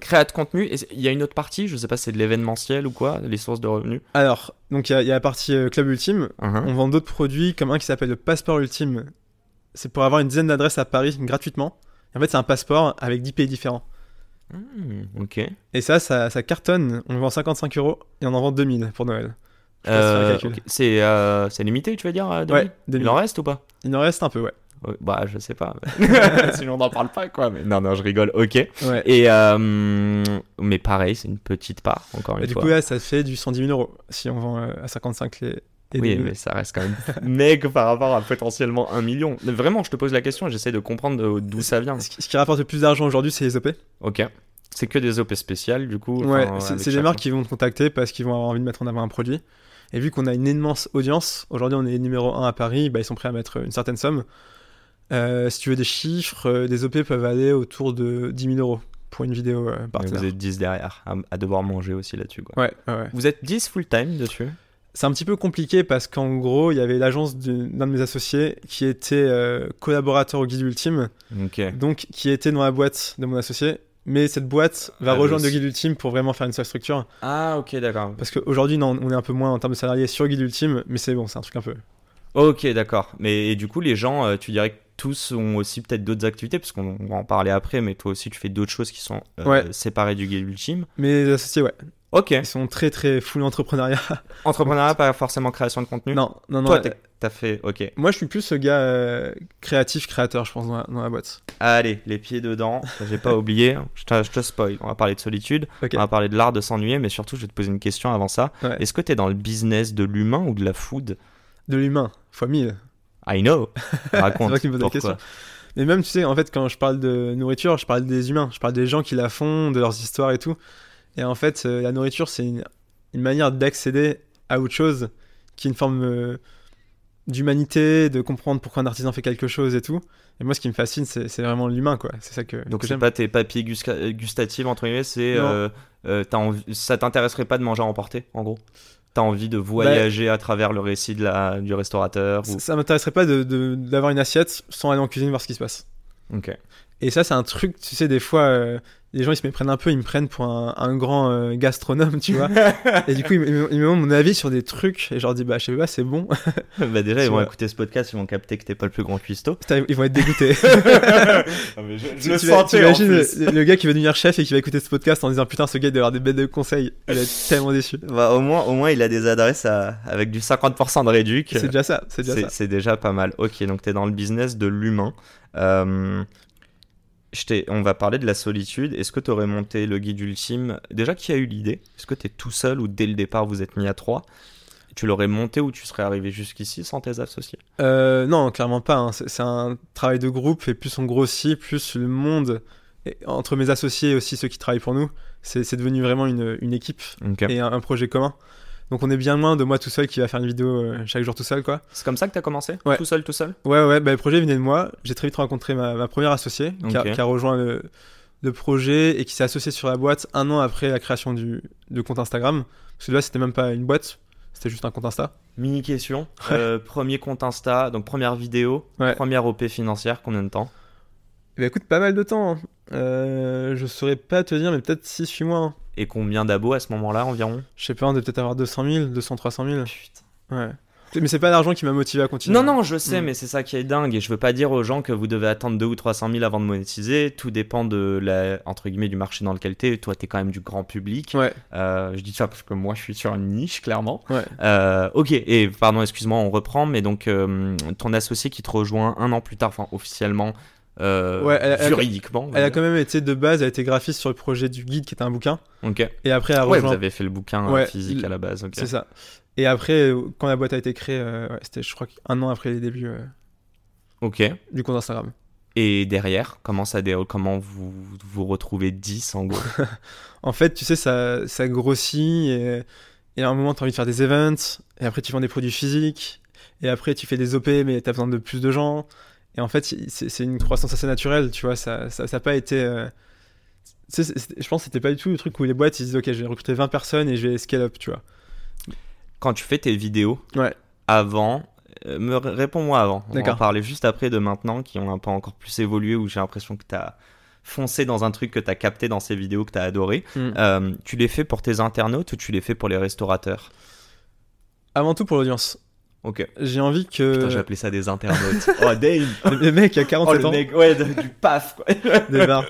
créa de contenu, il y a une autre partie, je sais pas, c'est de l'événementiel ou quoi, les sources de revenus? Alors, donc il y, a- il y a la partie euh, Club Ultime. Mhm. On vend d'autres produits comme un qui s'appelle le Passeport Ultime. C'est pour avoir une dizaine d'adresses à Paris gratuitement. Et en fait, c'est un passeport avec 10 pays différents. Hmm, ok. Et ça, ça, ça cartonne. On le vend 55 euros et on en vend 2000 pour Noël. Euh, euh, c'est limité, tu veux dire euh, Ouais, 2000. Il en reste ou pas? Il en reste un peu, ouais. Ouais, Bah, je sais pas. Sinon, on n'en parle pas, quoi. Mais non, non, je rigole. Ok. ouais. Et euh, mais pareil, c'est une petite part, encore une Et du fois. coup, là, ça fait du 110 000 euros si on vend euh, à 55 les. Oui, 2000. mais ça reste quand même mec par rapport à potentiellement un million. Mais vraiment, je te pose la question et j'essaie de comprendre d'où ça vient. Ce qui, rapporte le plus d'argent aujourd'hui, c'est les OP. Ok. C'est que des OP spéciales, du coup. Ouais, enfin, c'est des marques qui vont te contacter parce qu'ils vont avoir envie de mettre en avant un produit. Et vu qu'on a une immense audience, aujourd'hui on est numéro 1 à Paris, bah, ils sont prêts à mettre une certaine somme. Euh, si tu veux des chiffres, euh, des OP peuvent aller autour de 10 000 euros pour une vidéo euh, Mais partenaire. Vous êtes 10 derrière, à, à devoir manger aussi là-dessus. Ouais, ouais. Vous êtes 10 full-time dessus? C'est un petit peu compliqué parce qu'en gros, il y avait l'agence d'un de mes associés qui était euh, collaborateur au guide ultime, donc qui était dans la boîte de mon associé. Mais cette boîte va Ah, rejoindre le guide ultime pour vraiment faire une seule structure. Ah, ok, d'accord. Parce qu'aujourd'hui, non, on est un peu moins en termes de salariés sur guide ultime, mais c'est bon, c'est un truc un peu. Ok, d'accord. Mais et du coup, les gens, euh, tu dirais que tous ont aussi peut-être d'autres activités, parce qu'on va en parler après, mais toi aussi, tu fais d'autres choses qui sont euh, Ouais. séparées du guide ultime. Mais les associés, ouais, Ok. ils sont très très full entrepreneuriat. Entrepreneuriat, pas forcément création de contenu non, non, non. Toi, euh, t'as fait. Ok. moi, je suis plus ce gars euh, créatif, créateur, je pense, dans la, dans la boîte. Allez, les pieds dedans. J'ai pas oublié. Je te, je te spoil. On va parler de solitude. On va parler de l'art de s'ennuyer, mais surtout, je vais te poser une question avant ça. Ouais. Est-ce que t'es dans le business de l'humain ou de la food? De l'humain, fois 1000. I know. Raconte. C'est la question. Mais même, tu sais, en fait, quand je parle de nourriture, je parle des humains. Je parle des gens qui la font, de leurs histoires et tout. Et en fait, euh, la nourriture, c'est une, une manière d'accéder à autre chose, qui est une forme euh, d'humanité, de comprendre pourquoi un artisan fait quelque chose et tout. Et moi, ce qui me fascine, c'est vraiment l'humain, quoi. C'est ça que, Donc c'est pas tes papiers gusca- gustatifs entre guillemets, c'est euh, euh, ça t'intéresserait pas de manger à emporter en gros? T'as envie de voyager à travers le récit de la, du restaurateur ou... Ça, ça m'intéresserait pas d'avoir une assiette sans aller en cuisine voir ce qui se passe. Ok. Et ça, c'est un truc, tu sais, des fois, euh, les gens, ils se méprennent un peu, ils me prennent pour un, un grand euh, gastronome, tu vois. et du coup, ils, me- demandent mon avis sur des trucs, et je leur dis, bah, je sais pas, c'est bon. bah déjà ils vont vois. écouter ce podcast, ils vont capter que t'es pas le plus grand cuistot. Ils vont être dégoûtés. je Tu- tu vas- T'imagines le, le gars qui va devenir chef et qui va écouter ce podcast en disant, putain, ce gars, il doit avoir des bêtes de conseils. Il être tellement déçu. Bah, au moins au moins il a des adresses à- avec du 50% de réduc. C'est déjà ça, c'est déjà C'est ça. c'est déjà pas mal. Ok, donc t'es dans le business de l'humain. Euh, je on va parler de la solitude. Est-ce que tu aurais monté le guide ultime? Déjà, qui a eu l'idée? Est-ce que tu es tout seul ou dès le départ vous êtes mis à trois? Tu l'aurais monté ou tu serais arrivé jusqu'ici sans tes associés? Euh, non, clairement pas. hein. C'est un travail de groupe et plus on grossit, plus le monde, et entre mes associés et aussi ceux qui travaillent pour nous, c'est devenu vraiment une, une équipe et un, un projet commun. Donc on est bien loin de moi tout seul qui va faire une vidéo euh, chaque jour tout seul, quoi. C'est comme ça que t'as commencé? Ouais. Tout seul, tout seul? Ouais, ouais, bah, le projet venait de moi. J'ai très vite rencontré ma, ma première associée qui, a, Ok. qui a rejoint le, le projet et qui s'est associée sur la boîte un an après la création du, du compte Instagram. Parce que là, c'était même pas une boîte, c'était juste un compte Insta. Mini question. Euh, premier compte Insta, donc première vidéo, Ouais. première OP financière, combien de temps? Ben, écoute, pas mal de temps. hein. Euh, je saurais pas te dire, mais peut-être 6-8 mois. hein. Et combien d'abos à ce moment-là environ Je sais pas, on devait peut-être avoir 200 000, 200, 300 000. Putain. Ouais. Mais c'est pas l'argent qui m'a motivé à continuer. Non, non, je sais, Mm. mais c'est ça qui est dingue. Et je veux pas dire aux gens que vous devez attendre 2 ou 300 000 avant de monétiser. Tout dépend de la, entre guillemets, du marché dans lequel t'es. Toi, t'es quand même du grand public. Ouais, Euh, je dis ça parce que moi, je suis sur une niche, clairement. ouais. Euh, ok, et pardon, excuse-moi, on reprend, mais donc euh, ton associé qui te rejoint un an plus tard, enfin officiellement, euh, Ouais, elle- juridiquement. Elle a quand même été de base, elle a été graphiste sur le projet du guide qui était un bouquin. Ok. Et après, elle a Ouais, rejoint. vous avez fait le bouquin Ouais, physique à la base. C'est ça. Et après, quand la boîte a été créée, euh, ouais, c'était, je crois, un an après les débuts euh, Ok. du compte Instagram. Et derrière, comment ça déroule Comment vous vous retrouvez 10 en gros? En fait, tu sais, ça, ça grossit et, et à un moment, tu as envie de faire des events, et après, tu vends des produits physiques, et après, tu fais des OP, mais tu as besoin de plus de gens. Et en fait, c'est, une croissance assez naturelle, tu vois, ça n'a ça, ça pas été. euh, je pense que c'était pas du tout le truc où les boîtes ils disent, ok, je vais recruter 20 personnes et je vais scale up, tu vois. Quand tu fais tes vidéos, Ouais. avant, euh, me réponds-moi avant. On va en parler juste après de maintenant, qui ont un peu encore plus évolué, où j'ai l'impression que tu as foncé dans un truc que tu as capté dans ces vidéos que tu as adoré. Mm. Euh, tu les fais pour tes internautes ou tu les fais pour les restaurateurs? Avant tout pour l'audience. Ok. J'ai envie que. Putain, j'ai appelé ça des internautes. oh, Dave le, mec a Oh, 47 le ans. mec, ouais, du paf, quoi. des barres.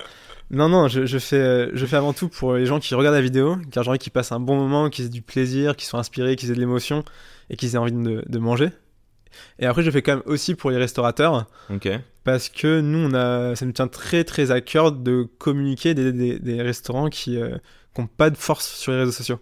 Non, non, je, je fais, euh, je fais avant tout pour les gens qui regardent la vidéo, car j'ai envie qu'ils passent un bon moment, qu'ils aient du plaisir, qu'ils soient inspirés, qu'ils aient de l'émotion et qu'ils aient envie de, de manger. Et après, je fais quand même aussi pour les restaurateurs, ok. parce que nous, on a, ça nous tient très très à cœur de communiquer des, des, des restaurants qui n'ont pas de force sur les réseaux sociaux.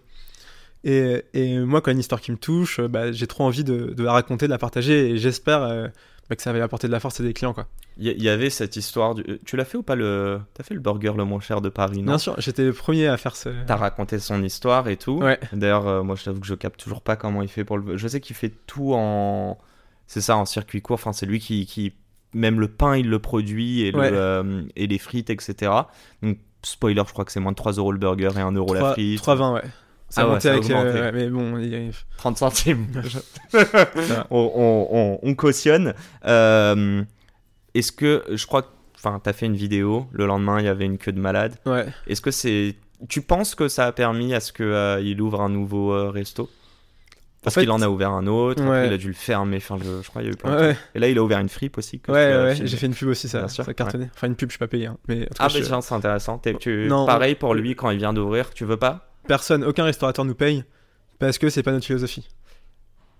Et, et moi, quand il y a une histoire qui me touche, euh, bah, j'ai trop envie de, de la raconter, de la partager, et j'espère euh, bah, que ça va apporter de la force à des clients. Quoi. Il y, avait cette histoire. Du... Tu l'as fait ou pas le. T'as fait le burger le moins cher de Paris, non? Bien sûr, j'étais le premier à faire ce. T'as raconté son histoire et tout. Ouais. D'ailleurs, euh, moi, je t'avoue que je capte toujours pas comment il fait pour le. Je sais qu'il fait tout en. C'est ça, en circuit court. Enfin, c'est lui qui, qui. Même le pain, il le produit et, le, euh, et les frites, etc. Donc, spoiler, je crois que c'est moins de 3 euros le burger et 1 euro la 3, frite. 3,20, ouais. Ça Ah a ouais, monté ça a avec. euh, mais bon, il y a- 30 centimes. on, on- on- on cautionne. Euh, Est-ce que. Je crois que. Enfin, t'as fait une vidéo. Le lendemain, il y avait une queue de malade. ouais. Est-ce que c'est. Tu penses que ça a permis à ce qu'il ouvre un nouveau euh, resto? Parce fait- qu'il en a ouvert un autre, après il a dû le fermer, enfin je, je crois qu'il y a eu plein de ouais. Et là il a ouvert une fripe aussi. que ouais, ouais, j'ai fait une pub aussi, ça, Bien sûr, ça cartonnait. Enfin, une pub, je suis pas payé. hein, mais en tout cas, Ah je- bah tiens, c'est intéressant. Tu... Non, Pareil pour lui quand il vient d'ouvrir, tu veux pas? Personne, aucun restaurateur nous paye parce que c'est pas notre philosophie.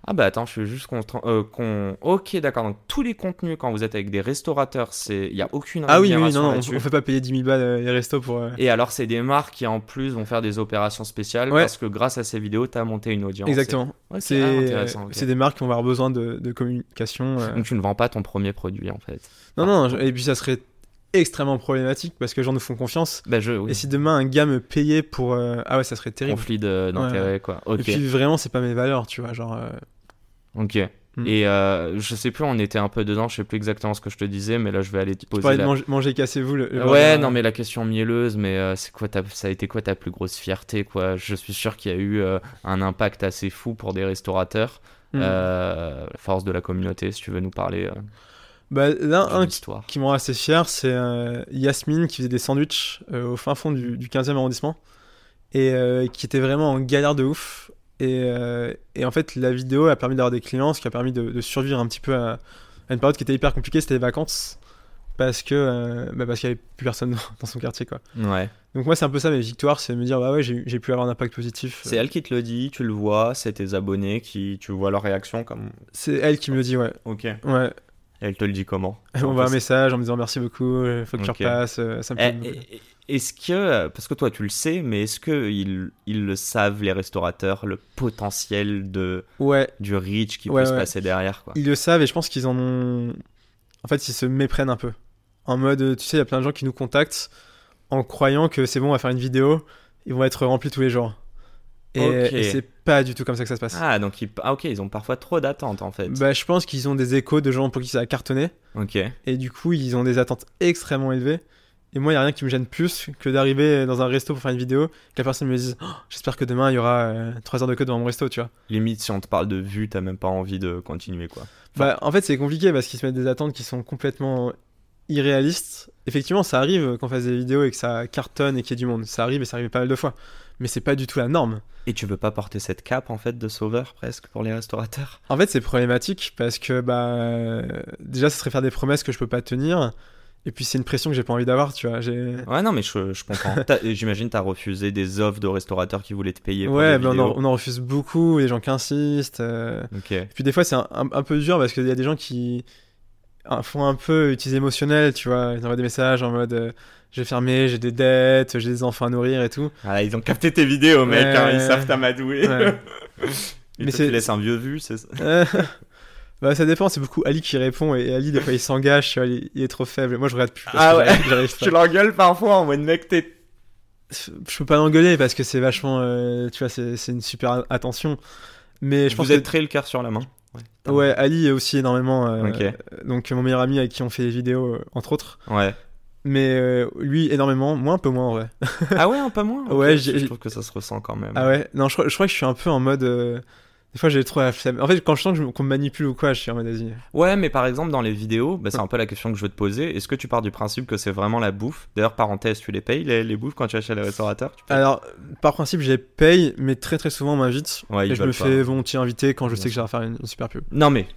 Ah bah attends, je suis juste content. euh, qu'on- Ok d'accord, donc tous les contenus quand vous êtes avec des restaurateurs, c'est il y a aucune Ah oui, oui, non, non, on, on fait pas payer 10 000 balles euh, les restos pour. euh, Et alors, c'est des marques qui en plus vont faire des opérations spéciales Ouais. parce que grâce à ces vidéos, t'as monté une audience. Exactement. Ouais, C'est c'est ah, c'est des marques qui vont avoir besoin de, de communication. euh. Donc tu ne vends pas ton premier produit en fait. Non, non, je- et puis ça serait extrêmement problématique parce que les gens nous font confiance. Bah je. oui. Et si demain un gars me payait pour. euh, Ah ouais, ça serait terrible. Conflit de- d'intérêt quoi. Ok. Et puis vraiment, c'est pas mes valeurs, tu vois. Genre. euh, Ok. Mm. Et euh, je sais plus, on était un peu dedans, je sais plus exactement ce que je te disais, mais là je vais aller te Tu poser de la... manger, manger cassez-vous. Le, le Ouais, non mais la question mielleuse, mais euh, c'est quoi ta... ça a été quoi ta plus grosse fierté quoi? Je suis sûr qu'il y a eu un impact assez fou pour des restaurateurs. la force de la communauté, si tu veux nous parler Bah, là, un histoire. qui me rend assez fier, c'est euh, Yasmine qui faisait des sandwichs euh, au fin fond du, du 15e arrondissement et euh, qui était vraiment en galère de ouf. Et, et en fait, la vidéo a permis d'avoir des clients, ce qui a permis de, de survivre un petit peu à, à une période qui était hyper compliquée, c'était les vacances. Parce que bah, parce qu'il n'y avait plus personne dans, son quartier quoi. Ouais. Donc moi c'est un peu ça mes victoires, c'est me dire bah ouais j'ai j'ai pu avoir un impact positif. C'est elle qui te le dit, tu le vois, c'est tes abonnés qui, tu vois leur réaction comme. C'est elle qui me le dit ouais. Ok. Ouais. Elle te le dit comment Elle m'envoie un message en me disant merci beaucoup, il faut que tu repasses, euh, ça me Eh, fait- eh, est-ce que, parce que toi tu le sais, mais est-ce que ils, ils le savent les restaurateurs, le potentiel de Ouais, du reach qui Ouais, peut se passer derrière quoi? Ils le savent et je pense qu'ils en ont. En fait, ils se méprennent un peu. En mode, tu sais, il y a plein de gens qui nous contactent en croyant que c'est bon, on va faire une vidéo, ils vont être remplis tous les jours. Et, c'est pas du tout comme ça que ça se passe. Ah donc ils, ah, ok, ils ont parfois trop d'attentes en fait. Bah, je pense qu'ils ont des échos de gens pour qui ça a cartonné. Ok. Et du coup, ils ont des attentes extrêmement élevées. Et moi, il n'y a rien qui me gêne plus que d'arriver dans un resto pour faire une vidéo, que la personne me dise Oh, J'espère que demain, il y aura 3 heures de queue devant mon resto, tu vois. Limite si on te parle de vue, t'as même pas envie de continuer quoi. Bah, en fait, c'est compliqué parce qu'ils se mettent des attentes qui sont complètement irréalistes. Effectivement, ça arrive qu'on fasse des vidéos et que ça cartonne et qu'il y ait du monde. Ça arrive et ça arrive pas mal de fois. Mais c'est pas du tout la norme. Et tu veux pas porter cette cape en fait de sauveur presque pour les restaurateurs? En fait, c'est problématique parce que, bah, euh, déjà, ce serait faire des promesses que je peux pas tenir. Et puis, c'est une pression que j'ai pas envie d'avoir, tu vois. Ouais non mais je, je comprends. T'as- J'imagine t'as refusé des offres de restaurateurs qui voulaient te payer pour Ouais, des bah, on, en, on en refuse beaucoup, les gens qui insistent. euh, Ok. Et puis des fois, c'est un, un- un peu dur parce qu'il y a des gens qui euh, font un peu utiliser émotionnel, tu vois. Ils envoient des messages en mode euh, j'ai fermé, j'ai des dettes, j'ai des enfants à nourrir et tout. Ah, ils ont capté tes vidéos, mec, Ouais. hein, ils savent t'amadouer. Ouais. Mais c'est- tu laisses un vieux vu, c'est ça Euh, bah, ça dépend, c'est beaucoup Ali qui répond et, Ali, des fois, il s'engage, tu vois, il, est trop faible. Moi, je regarde plus. parce Ah que ouais. j'arrive-. Tu l'engueules parfois en mode mec, t'es. Je peux pas l'engueuler parce que c'est vachement, euh, tu vois, c'est c'est une super attention. Mais je pense Vous êtes que. très le cœur sur la main. Ouais. Ouais, Ali est aussi énormément. euh. Donc, mon meilleur ami avec qui on fait des vidéos, euh, entre autres. Ouais. Mais euh, lui, énormément, moi, un peu moins en vrai. Ah ouais, un peu moins Ouais, je- trouve que ça se ressent quand même. Ah ouais? Non, je crois que je suis un peu en mode. Des fois, j'ai trop la flemme. En fait, quand je sens je qu'on me manipule ou quoi, je suis en mode vas-y. Ouais, mais par exemple, dans les vidéos, bah, c'est un peu la question que je veux te poser. Est-ce que tu pars du principe que c'est vraiment la bouffe? D'ailleurs, parenthèse, tu les payes, les, les bouffes, quand tu achètes les restaurateurs? Tu Alors, par principe, j'ai paye, mais très très souvent, on m'invite. Ouais, et je me pas. fais volontiers inviter quand je Bien sais que j'ai à faire une, une super pub. Non, mais.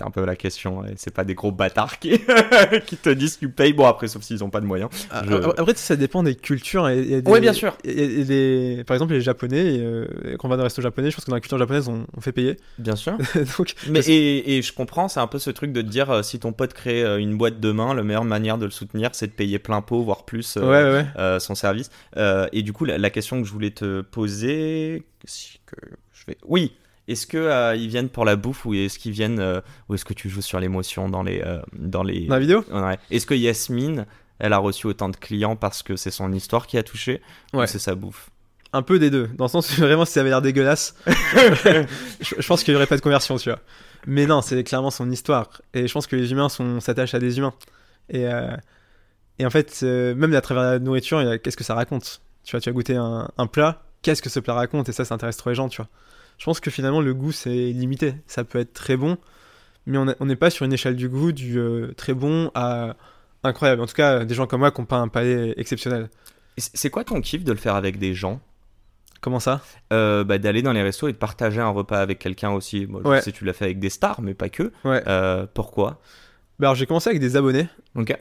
C'était un peu la question. C'est pas des gros bâtards qui, qui te disent tu payes. Bon, après, sauf s'ils ont pas de moyens. Je- Ah, Après, ça dépend des cultures. Et, et des- Ouais, bien sûr. Et, et des- Par exemple, les Japonais, et, euh, quand on va dans un resto japonais, je pense que dans la culture japonaise, on, on fait payer. Bien sûr. Donc, Mais parce- et, et je comprends, c'est un peu ce truc de te dire euh, si ton pote crée euh, une boîte demain, la meilleure manière de le soutenir, c'est de payer plein pot, voire plus euh, ouais, ouais, ouais. euh, son service. Euh, et du coup, la, la question que je voulais te poser, si que je vais, oui, est-ce que euh, ils viennent pour la bouffe ou est-ce qu'ils viennent euh, ou est-ce que tu joues sur l'émotion dans les euh, dans les Dans la vidéo? Ouais. Est-ce que Yasmine, elle a reçu autant de clients parce que c'est son histoire qui a touché? Ouais. ou c'est sa bouffe? Un peu des deux. Dans le sens où vraiment, si ça avait l'air dégueulasse, je, je pense qu'il n'y aurait pas de conversion, tu vois. Mais non, c'est clairement son histoire. Et je pense que les humains sont- s'attachent à des humains. Et, et en fait, même à travers la nourriture, y qu'est-ce que ça raconte? Tu vois, tu as goûté un, un plat, qu'est-ce que ce plat raconte? Et ça, ça intéresse trop les gens, tu vois. Je pense que finalement, le goût, c'est limité. Ça peut être très bon, mais on n'est pas sur une échelle du goût du euh, très bon à incroyable. En tout cas, des gens comme moi qui n'ont pas un palais exceptionnel. C'est- quoi ton kiff de le faire avec des gens? Comment ça? Euh, bah, d'aller dans les restos et de partager un repas avec quelqu'un aussi. Bon, Ouais. Je sais, tu l'as fait avec des stars, mais pas que. Ouais. Euh, pourquoi? Bah alors j'ai commencé avec des abonnés Ok.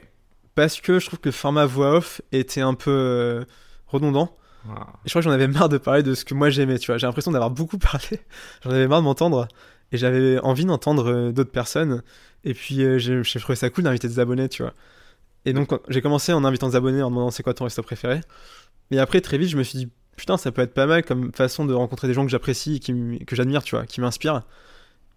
parce que je trouve que le format voix off était un peu redondant. Ah. Et je crois que j'en avais marre de parler de ce que moi j'aimais, tu vois. J'ai l'impression d'avoir beaucoup parlé. J'en avais marre de m'entendre et j'avais envie d'entendre euh, d'autres personnes. Et puis euh, j'ai j'ai trouvé ça cool d'inviter des abonnés, tu vois. Et donc j'ai commencé en invitant des abonnés en demandant c'est quoi ton resto préféré. Mais après très vite je me suis dit putain ça peut être pas mal comme façon de rencontrer des gens que j'apprécie, et qui que j'admire, tu vois, qui m'inspirent.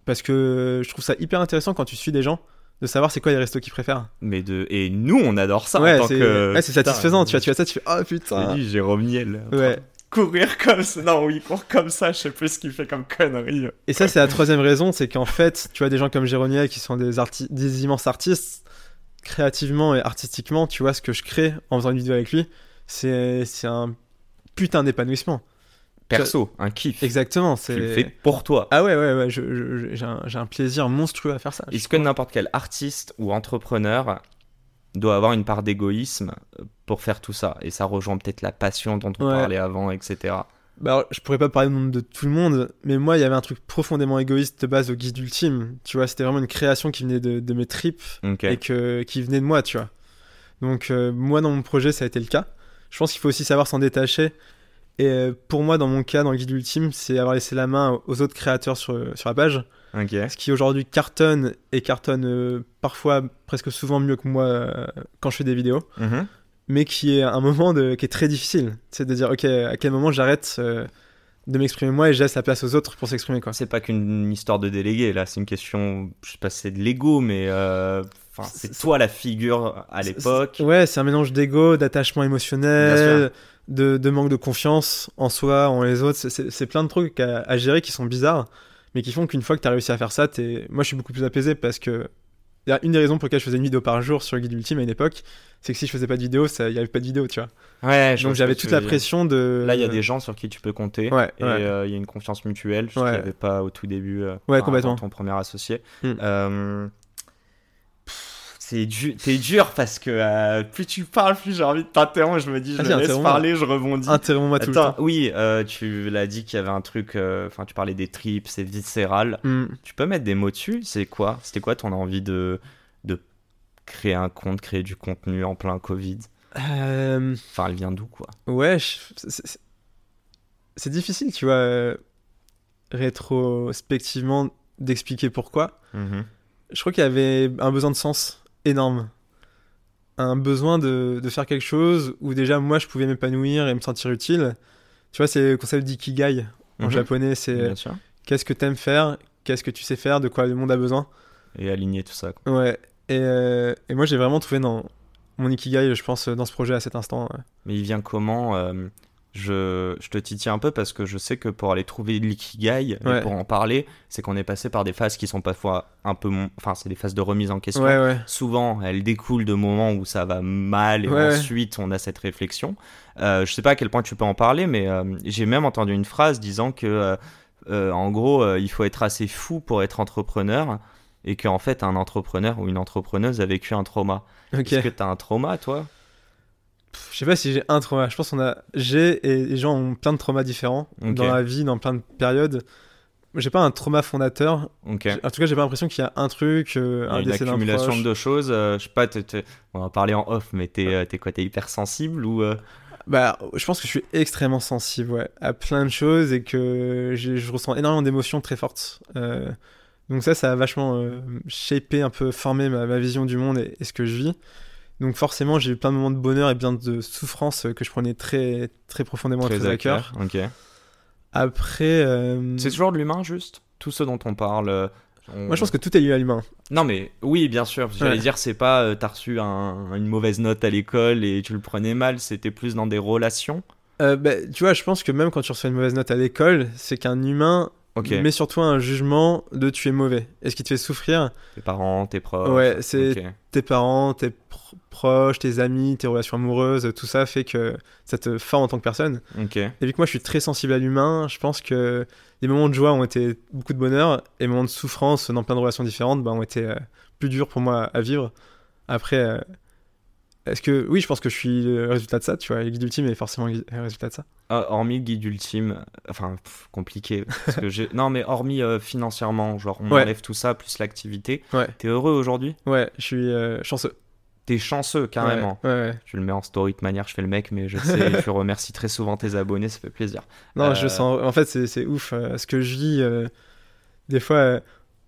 Parce que je trouve ça hyper intéressant quand tu suis des gens de savoir c'est quoi les restos qu'ils préfèrent. Mais de... Et nous, on adore ça ouais, en tant c'est que. ouais, satisfaisant, tu vois, tu vois ça, tu fais oh putain. J'ai dit Jérôme Niel. Ouais. Courir comme ça. Non, oui, court comme ça, je sais plus ce qu'il fait comme connerie. Et ça, c'est la troisième raison, c'est qu'en fait, tu vois des gens comme Jérôme qui sont des, arti- des immenses artistes, créativement et artistiquement, tu vois ce que je crée en faisant une vidéo avec lui, c'est c'est un putain d'épanouissement. Perso, un kiff. Exactement, Tu le c'est. fais pour toi. Ah ouais, ouais, ouais, j'ai un, un plaisir monstrueux à faire ça. Est-ce que n'importe quel artiste ou entrepreneur doit avoir une part d'égoïsme pour faire tout ça? Et ça rejoint peut-être la passion dont on Ouais. parlait avant, etc. Bah, alors, je pourrais pas parler de tout le monde, mais moi, il y avait un truc profondément égoïste de base au guide ultime. Tu vois, c'était vraiment une création qui venait de, de mes tripes. Et que, qui venait de moi, tu vois. Donc euh, moi dans mon projet ça a été le cas. Je pense qu'il faut aussi savoir s'en détacher. Et euh, pour moi dans mon cas, dans le guide ultime, c'est avoir laissé la main aux autres créateurs sur, sur la page. Ce qui aujourd'hui cartonne et cartonne euh, parfois presque souvent mieux que moi euh, quand je fais des vidéos. Mhm. mais qui est un moment de, qui est très difficile. C'est de dire, ok, à quel moment j'arrête euh, de m'exprimer moi et je laisse la place aux autres pour s'exprimer. quoi. C'est pas qu'une histoire de délégué, là, c'est une question, je sais pas c'est de l'ego, mais c'est toi la figure à l'époque. Ouais, c'est un mélange d'ego, d'attachement Bien émotionnel, de, de manque de confiance en soi, en les autres. C'est- plein de trucs à, à gérer qui sont bizarres, mais qui font qu'une fois que tu as réussi à faire ça, t'es- moi je suis beaucoup plus apaisé parce que une des raisons pour lesquelles je faisais une vidéo par jour sur le guide ultime à une époque, c'est que si je faisais pas de vidéo, il y avait pas de vidéo, tu vois. Ouais, je Donc j'avais toute la dire. pression de. Là, il y a des gens sur qui tu peux compter. Ouais, Et ouais. euh, il y a une confiance mutuelle, ce qu'il Ouais. n'y avait pas au tout début. euh, Ouais, enfin, complètement. avant ton premier associé. Hmm. Euh, pff, c'est dur, t'es dur parce que euh, plus tu parles, plus j'ai envie de t'interrompre. Je me dis, je me laisse parler, je rebondis. Interromps-moi tout le temps. oui, euh, tu l'as dit qu'il y avait un truc. euh, Enfin, tu parlais des tripes, c'est viscéral. Hmm. Tu peux mettre des mots dessus? C'est quoi? C'était quoi ton envie de, de créer un compte, créer du contenu en plein Covid? Enfin, elle vient d'où, quoi? Ouais, je- c'est- difficile, tu vois, rétrospectivement, d'expliquer pourquoi. Mhm. Je crois qu'il y avait un besoin de sens énorme. Un besoin de, de faire quelque chose où déjà moi je pouvais m'épanouir et me sentir utile. Tu vois, c'est le concept d'ikigai en Mhm. japonais, c'est qu'est-ce que t'aimes faire, qu'est-ce que tu sais faire, de quoi le monde a besoin? Et aligner tout ça. quoi. Ouais, et, euh, et moi j'ai vraiment trouvé dans mon ikigai, je pense, dans ce projet à cet instant. ouais. Mais il vient comment euh, je, je te titille un peu parce que je sais que pour aller trouver l'ikigai, et pour en parler, c'est qu'on est passé par des phases qui sont parfois un peu... Enfin, c'est des phases de remise en question. Ouais, ouais. Souvent, elles découlent de moments où ça va mal et ensuite on a cette réflexion. Euh, je sais pas à quel point tu peux en parler, mais euh, j'ai même entendu une phrase disant que, euh, euh, en gros, il faut être assez fou pour être entrepreneur et qu'en fait, un entrepreneur ou une entrepreneuse a vécu un trauma. Ok. Est-ce que tu as un trauma, toi? Je sais pas si j'ai un trauma. Je pense qu'on a. J'ai et les gens ont plein de traumas différents dans la vie, dans plein de périodes. J'ai pas un trauma fondateur. Ok. En tout cas, j'ai pas l'impression qu'il y a un truc, euh, un une décès d'un accumulation de choses. euh, je sais pas, on va parler en off, mais t'es euh, t'es quoi T'es hypersensible ou euh, Bah, je pense que je suis extrêmement sensible ouais, à plein de choses et que je ressens énormément d'émotions très fortes. Euh, donc ça, ça a vachement euh, shapé, un peu formé ma, ma vision du monde et, et ce que je vis. Donc forcément, j'ai eu plein de moments de bonheur et bien de souffrance que je prenais très, très profondément, très, à cœur. Ok. Après, euh, C'est toujours de l'humain, juste? Tout ce dont on parle. euh, on- moi je pense que tout est lié à l'humain. Non, mais oui, bien sûr. J'allais Ouais. dire, c'est pas euh, t'as reçu un- une mauvaise note à l'école et tu le prenais mal, c'était plus dans des relations? Euh, bah, tu vois, je pense que même quand tu reçois une mauvaise note à l'école, c'est qu'un humain Ok. met sur toi un jugement de tu es mauvais. Et ce qui te fait souffrir, Tes parents, tes proches. Ouais, c'est- tes parents, tes pro- proches, tes amis, tes relations amoureuses, tout ça fait que ça te forme en tant que personne. Et vu que moi je suis très sensible à l'humain, je pense que les moments de joie ont été beaucoup de bonheur et les moments de souffrance dans plein de relations différentes bah, ont été euh, plus durs pour moi à vivre. Après, euh, est-ce que. Oui, je pense que je suis le résultat de ça, tu vois. Le guide ultime est forcément le résultat de ça. Ah, hormis le guide ultime, enfin pff, compliqué. Parce que j'ai- non, mais hormis euh, financièrement, genre on Ouais. enlève tout ça plus l'activité. Ouais. T'es heureux aujourd'hui? Ouais, je suis euh, chanceux. T'es chanceux carrément. Ouais. Je le mets en story de manière, je fais le mec, mais je sais, je remercie très souvent tes abonnés, ça fait plaisir. Non, Euh, je sens. En fait, c'est c'est ouf. euh, ce que je vis, euh, des fois. euh,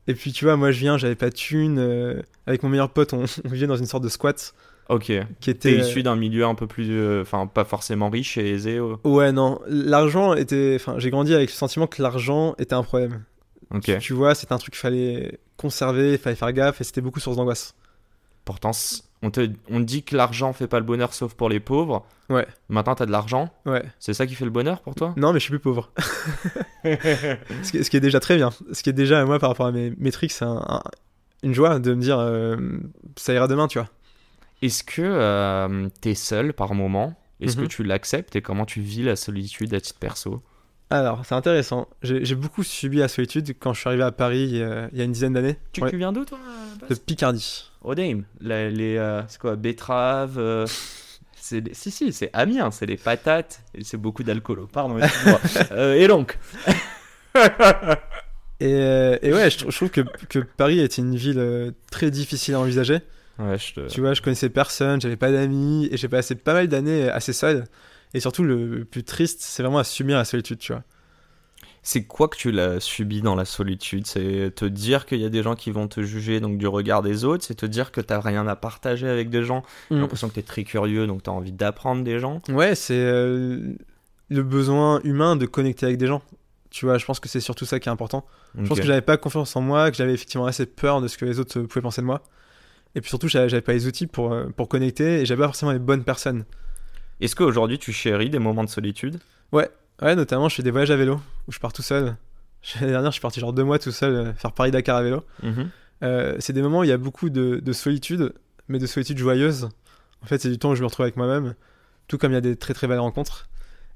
Et puis, tu vois, moi, je viens, j'avais pas de thune. euh, avec mon meilleur pote, on, on vivait dans une sorte de squat Ok. qui était. issu d'un milieu un peu plus, euh, enfin pas forcément riche et aisé. oh. Ouais, non. L'argent était. Enfin, j'ai grandi avec le sentiment que l'argent était un problème. Ok. Tu, tu vois, c'était un truc qu'il fallait conserver, il fallait faire gaffe, et c'était beaucoup source d'angoisse. Pourtant, on te, on dit que l'argent fait pas le bonheur sauf pour les pauvres. Ouais. Maintenant, t'as de l'argent. Ouais. C'est ça qui fait le bonheur pour toi? Non, mais je suis plus pauvre. ce, qui, ce qui est déjà très bien. Ce qui est déjà, moi, par rapport à mes métriques, c'est un- un- une joie de me dire euh, ça ira demain, tu vois. Est-ce que euh, t'es seul par moment? Est-ce Mhm. que tu l'acceptes et comment tu vis la solitude à titre perso? Alors, c'est intéressant. J'ai j'ai beaucoup subi la solitude quand je suis arrivé à Paris euh, il y a une dizaine d'années. Tu, Ouais, tu viens d'où toi de Picardie. Oh damn, les, euh, c'est quoi, betteraves euh, c'est des- Si, si, c'est Amiens, c'est les patates, et c'est beaucoup d'alcool. Oh, Pardon, excuse-moi. Euh, et donc? Et, euh, et ouais, je, trou- je trouve que, que Paris était une ville très difficile à envisager. Ouais, je te... Tu vois, je connaissais personne, j'avais pas d'amis, et j'ai passé pas mal d'années assez seul. Et surtout, le, plus triste, c'est vraiment à subir la solitude, tu vois. C'est quoi que tu l'as subi dans la solitude? C'est te dire qu'il y a des gens qui vont te juger donc du regard des autres, c'est te dire que t'as rien à partager avec des gens? J'ai Mm. l'impression que t'es très curieux donc t'as envie d'apprendre des gens? Ouais, c'est euh, le besoin humain de connecter avec des gens. Tu vois, je pense que c'est surtout ça qui est important. Je pense que j'avais pas confiance en moi, que j'avais effectivement assez peur de ce que les autres pouvaient penser de moi. Et puis surtout, j'avais pas les outils pour, euh, pour connecter et j'avais pas forcément les bonnes personnes. Est-ce qu'aujourd'hui tu chéris des moments de solitude? Ouais, notamment, je fais des voyages à vélo où je pars tout seul. L'année dernière, je suis parti genre deux mois tout seul euh, faire Paris-Dakar à vélo. Mhm. Euh, c'est des moments où il y a beaucoup de, de solitude, mais de solitude joyeuse. En fait, c'est du temps où je me retrouve avec moi-même, tout comme il y a des très très belles rencontres.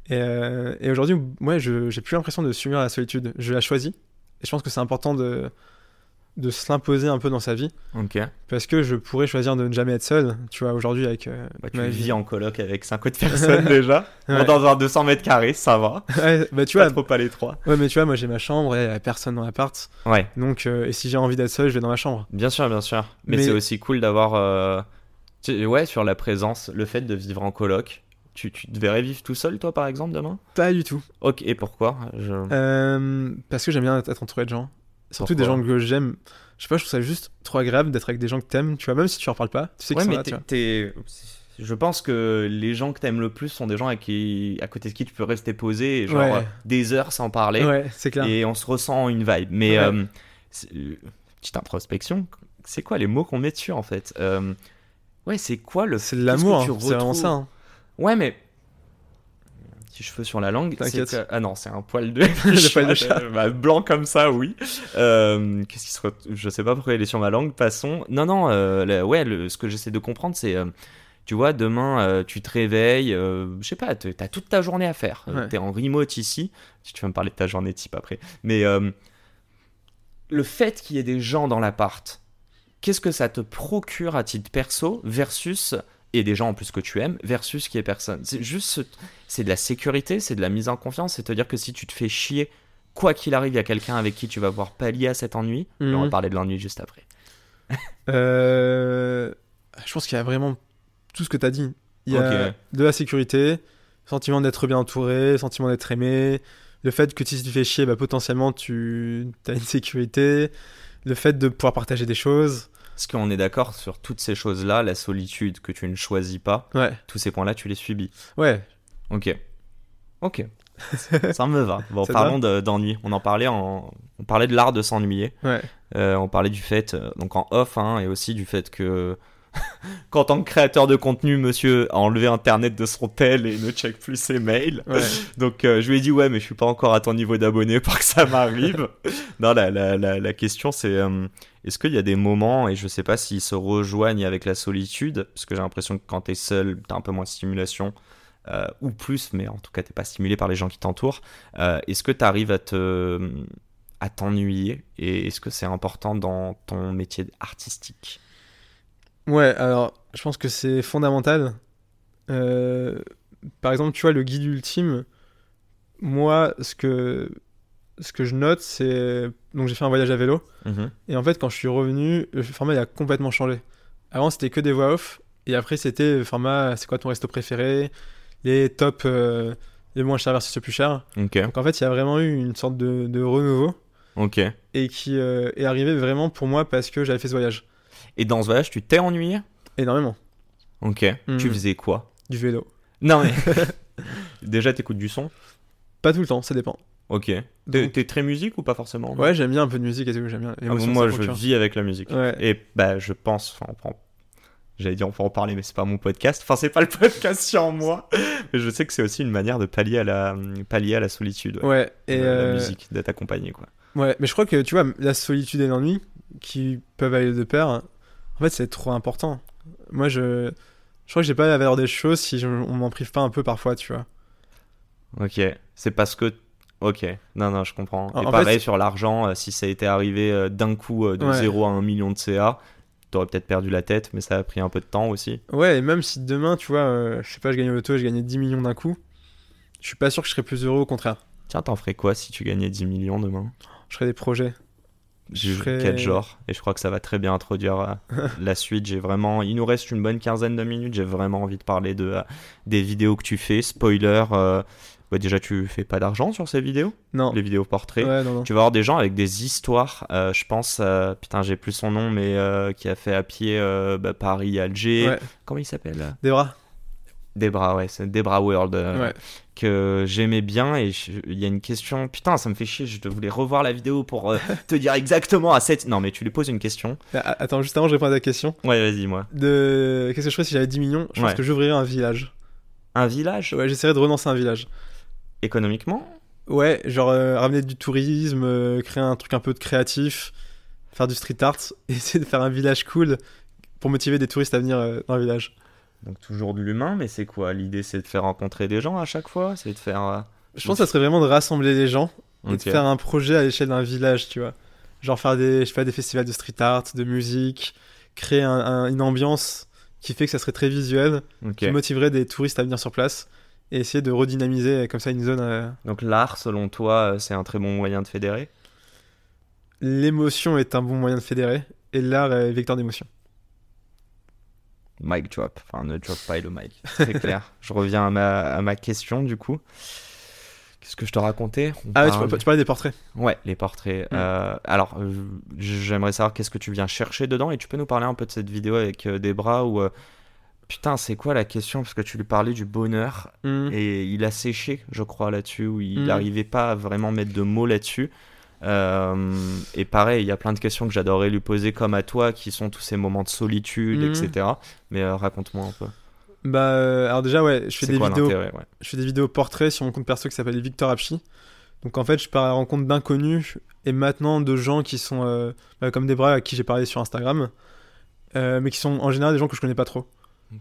Et, euh, et aujourd'hui, moi, j'ai plus l'impression de subir la solitude. Je la choisis. Et je pense que c'est important de, de se l'imposer un peu dans sa vie, Ok. parce que je pourrais choisir de ne jamais être seul. Tu vois, aujourd'hui, avec euh, Bah, tu ma vis vie. en coloc avec 5 autres personnes déjà. Ouais. Dans un 200 mètres carrés, ça va. Ouais, bah, tu Tu vois, trop pas les trois. ouais, mais tu vois, moi, j'ai ma chambre et a personne dans l'appart. Ouais. Donc, euh, et si j'ai envie d'être seul, je vais dans ma chambre. Bien sûr, bien sûr. Mais, Mais- c'est aussi cool d'avoir. euh, Ouais, sur la présence, le fait de vivre en coloc. Tu, tu te verrais vivre tout seul, toi, par exemple, demain? Pas du tout. Ok, et pourquoi? Je- Euh, parce que j'aime bien être entouré de gens. Surtout des gens que j'aime. Je sais pas, je trouve ça juste trop agréable d'être avec des gens que t'aimes, tu vois, même si tu leur parles pas, tu sais Ouais, qu'ils sont là, tu vois. Je pense que les gens que t'aimes le plus sont des gens à, qui... à côté de qui tu peux rester posé, et genre Ouais. euh, des heures sans parler, Ouais, c'est clair. et on se ressent une vibe. Mais, Ouais. euh, euh, petite introspection, c'est quoi les mots qu'on met dessus en fait? Euh, Ouais, c'est quoi le. C'est de l'amour, hein, c'est vraiment retrouves ça. hein. Ouais, mais. Petit cheveu sur la langue. c'est T'inquiète. que- Ah non, c'est un poil de. Le poil de chat. Bah, blanc comme ça, oui. Euh, Qu'est-ce qui se. re- Je sais pas pourquoi il est sur ma langue, passons. Non, non, euh, ouais, le- ce que j'essaie de comprendre, c'est. euh, tu vois, demain, euh, tu te réveilles, euh, je sais pas, t'as toute ta journée à faire. Ouais. T'es en remote ici. Si tu veux me parler de ta journée type après. Mais le fait qu'il y ait des gens dans l'appart, qu'est-ce que ça te procure à titre perso versus et des gens en plus que tu aimes versus qui est personne. C'est juste ce- c'est de la sécurité, c'est de la mise en confiance, c'est te dire que si tu te fais chier, quoi qu'il arrive, il y a quelqu'un avec qui tu vas pouvoir pallier à cet ennui. On va Mhm. parler de l'ennui juste après. Euh, Je pense qu'il y a vraiment tout ce que t'as dit. Il y a de la sécurité, sentiment d'être bien entouré, sentiment d'être aimé, le fait que si tu te fais chier, bah, potentiellement tu as une sécurité, le fait de pouvoir partager des choses. Parce qu'on est d'accord sur toutes ces choses-là, la solitude que tu ne choisis pas, Ouais, tous ces points-là, tu les subis. ouais, Ok. Ok. Ça me va. Bon, Ça parlons de- d'ennui. On en parlait en... On parlait de l'art de s'ennuyer. ouais. Euh, on parlait du fait, euh, donc en off, hein, et aussi du fait que, qu'en tant que créateur de contenu, monsieur a enlevé Internet de son tel et ne check plus ses mails. ouais. Donc euh, je lui ai dit, ouais, mais je suis pas encore à ton niveau d'abonné pour que ça m'arrive. non, la, la, la, la question, c'est est-ce qu'il y a des moments, et je sais pas s'ils se rejoignent avec la solitude, parce que j'ai l'impression que quand t'es seul, t'as un peu moins de stimulation. euh, ou plus, mais en tout cas, t'es pas stimulé par les gens qui t'entourent. Euh, est-ce que tu arrives à te à t'ennuyer et est-ce que c'est important dans ton métier artistique? Ouais, alors je pense que c'est fondamental. Euh, par exemple, tu vois, le guide ultime, moi, ce que, ce que je note, c'est. Donc j'ai fait un voyage à vélo, et en fait, quand je suis revenu, le format il a complètement changé. Avant, c'était que des voix off, et après, c'était le format c'est quoi ton resto préféré, les top, euh, les moins chers versus les plus chers. Ok, Donc en fait, il y a vraiment eu une sorte de, de renouveau, ok. et qui euh, est arrivé vraiment pour moi parce que j'avais fait ce voyage. Et dans ce voyage, tu t'es ennuyé? Énormément. Ok. Mhm. Tu faisais quoi? Du vélo. Non mais déjà t'écoutes du son? Pas tout le temps, ça dépend. Ok. T'es Donc- très musique ou pas forcément? Ouais, j'aime bien un peu de musique et tout, j'aime bien. Ah, moi je vis avec la musique. Ouais. Et bah je pense, enfin on prend. J'allais dire on peut en parler mais c'est pas mon podcast. Enfin c'est pas le podcast sur moi. Mais je sais que c'est aussi une manière de pallier à la pallier à la solitude. ouais. Ouais, et La- la euh, musique, d'être accompagné quoi. ouais, mais je crois que tu vois, la solitude et l'ennui, qui peuvent aller de pair, en fait, c'est trop important. Moi, je, je crois que j'ai pas la valeur des choses si je- on m'en prive pas un peu parfois, tu vois. Ok, c'est parce que. Ok, non, non, je comprends. En- Et en pareil fait- sur l'argent, euh, si ça a été arrivé euh, d'un coup euh, de Ouais. 0 à 1 million de CA, t'aurais peut-être perdu la tête, mais ça a pris un peu de temps aussi. Ouais, et même si demain, tu vois, euh, je sais pas, je gagne au loto et je gagnais 10 millions d'un coup, je suis pas sûr que je serais plus heureux, au contraire. Tiens, t'en ferais quoi si tu gagnais 10 millions demain? Je ferais des projets. Je ferais- Quel genre Et je crois que ça va très bien introduire la suite. J'ai vraiment. Il nous reste une bonne quinzaine de minutes. J'ai vraiment envie de parler de, euh, des vidéos que tu fais. Spoiler. euh, bah, déjà, tu fais pas d'argent sur ces vidéos, Non. les vidéos portraits? Ouais, non, non. Tu vas avoir des gens avec des histoires. euh, je pense, euh, putain, j'ai plus son nom, mais euh, qui a fait à pied euh, bah, Paris-Alger. Ouais. Comment il s'appelle? Des bras Debra, ouais, c'est Debra World. Ouais. que j'aimais bien et il y a une question putain ça me fait chier je voulais revoir la vidéo pour te dire exactement à cette non mais tu lui poses une question Ah, Attends, juste avant, je réponds à ta question. ouais vas-y moi De... Qu'est-ce que je ferais si j'avais 10 millions? Je pense que j'ouvrirais un village. un village? Ouais, j'essaierais de relancer un village. Économiquement Ouais, genre euh, ramener du tourisme, euh, créer un truc un peu de créatif, faire du street art, essayer de faire un village cool pour motiver des touristes à venir euh, dans le village. donc toujours de l'humain mais c'est quoi? L'idée c'est de faire rencontrer des gens à chaque fois? C'est de faire Je pense que ça serait vraiment de rassembler les gens et de faire un projet à l'échelle d'un village, tu vois. Genre faire des, je fais des festivals de street art, de musique, créer un- un- une ambiance qui fait que ça serait très visuel, Ok. qui motiverait des touristes à venir sur place et essayer de redynamiser comme ça une zone. euh, donc l'art selon toi euh, c'est un très bon moyen de fédérer? L'émotion est un bon moyen de fédérer et l'art est vecteur d'émotion. mic drop enfin ne drop pas le mic c'est clair je reviens à ma, à ma question du coup qu'est-ce que je te racontais On Ah ouais, tu, parle- par- tu parlais des portraits. Ouais, les portraits. Mm. Euh, alors, j'aimerais savoir qu'est-ce que tu viens chercher dedans et tu peux nous parler un peu de cette vidéo avec des bras où. Putain, c'est quoi la question? Parce que tu lui parlais du bonheur Mhm. et il a séché, je crois, là-dessus, où il Mm. n'arrivait pas à vraiment mettre de mots là-dessus. Euh, et pareil, il y a plein de questions que j'adorerais lui poser, comme à toi, qui sont tous ces moments de solitude, Mm. etc. Mais euh, raconte-moi un peu. Bah, euh, alors déjà, ouais, je fais des quoi vidéos. ouais? Je fais des vidéos portraits sur mon compte perso qui s'appelle Victor Apchi. Donc en fait, je pars à la rencontre d'inconnus et maintenant de gens qui sont euh, bah, comme des bras à qui j'ai parlé sur Instagram, mais qui sont en général des gens que je connais pas trop.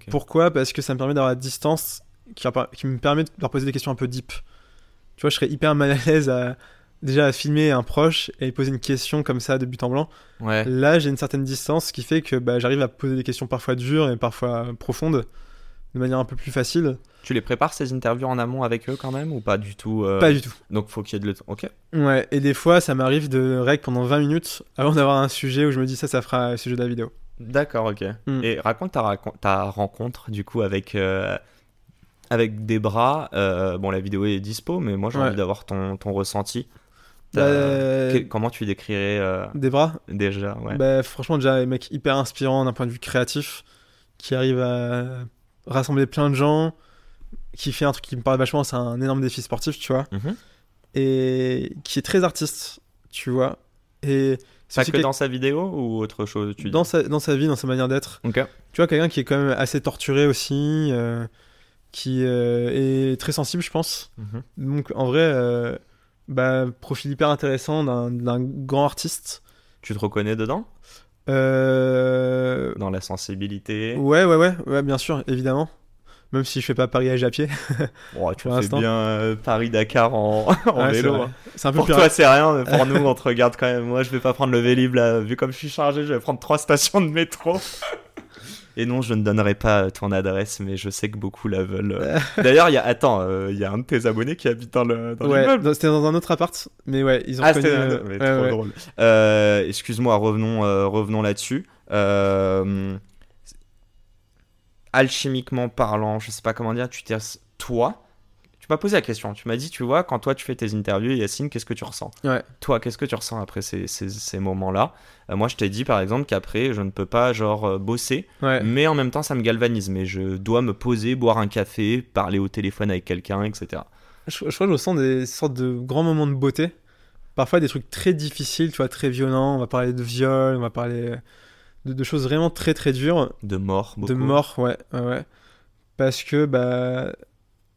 Pourquoi? Parce que ça me permet d'avoir la distance qui, qui me permet de leur poser des questions un peu deep. Tu vois, je serais hyper mal à l'aise à déjà à filmer un proche et poser une question comme ça de but en blanc. Ouais. Là, j'ai une certaine distance, ce qui fait que bah, j'arrive à poser des questions parfois dures et parfois profondes, de manière un peu plus facile. Tu les prépares ces interviews en amont avec eux quand même ou pas du tout euh, Pas du tout. Donc faut qu'il y ait de le Ok. Ouais, et des fois, ça m'arrive de rec pendant 20 minutes avant d'avoir un sujet où je me dis ça, ça fera le sujet de la vidéo. D'accord, ok. Mm. Et raconte ta, racon- ta rencontre du coup avec euh, avec des bras. euh, bon, la vidéo est dispo, mais moi j'ai Ouais. envie d'avoir ton, ton ressenti. T'as- Euh, que- comment tu décrirais euh, Des bras? déjà ouais. bah, Franchement, déjà, un mec hyper inspirant d'un point de vue créatif, qui arrive à rassembler plein de gens, qui fait un truc qui me parle vachement, c'est un énorme défi sportif, tu vois, Mhm. et qui est très artiste, tu vois. Et c'est que dans sa vidéo ou autre chose tu dis dans, sa, dans sa vie, dans sa manière d'être. Tu vois, quelqu'un qui est quand même assez torturé aussi, euh, qui euh, est très sensible, je pense. Mhm. Donc en vrai, euh, bah, profil hyper intéressant d'un d'un grand artiste. Tu te reconnais dedans? Dans la sensibilité? Ouais, ouais, ouais, ouais, bien sûr, évidemment. Même si je fais pas Paris à pied. Oh, Tu fais bien euh, Paris-Dakar en, en Ouais, c'est vélo. hein. Un peu Pour toi, c'est rien, mais pour nous, on te regarde quand même. Moi, je vais pas prendre le Vélib là. Vu comme je suis chargé, je vais prendre trois stations de métro. Et non, je ne donnerai pas euh, ton adresse, mais je sais que beaucoup la veulent. euh. D'ailleurs, il y a, attends, euh, il y a un de tes abonnés qui habite dans le dans Ouais, c'était dans un autre appart, mais ouais, ils ont Ah, connu, mais ouais, trop ouais. drôle. Excuse-moi, revenons, euh, revenons là-dessus. Euh, alchimiquement parlant, je sais pas comment dire, tu t'es toi, tu m'as posé la question. Tu m'as dit, tu vois, quand toi tu fais tes interviews, Yacine, qu'est-ce que tu ressens? Ouais. Toi, qu'est-ce que tu ressens après ces, ces, ces moments-là? Euh, Moi, je t'ai dit par exemple qu'après, je ne peux pas genre euh, bosser, Ouais. mais en même temps, ça me galvanise. Mais je dois me poser, boire un café, parler au téléphone avec quelqu'un, etc. Je, je crois que je ressens des sortes de grands moments de beauté. Parfois des trucs très difficiles, tu vois, très violents. On va parler de viol, on va parler de, de choses vraiment très très dures. De mort, beaucoup. De mort, ouais, ouais. Parce que, bah,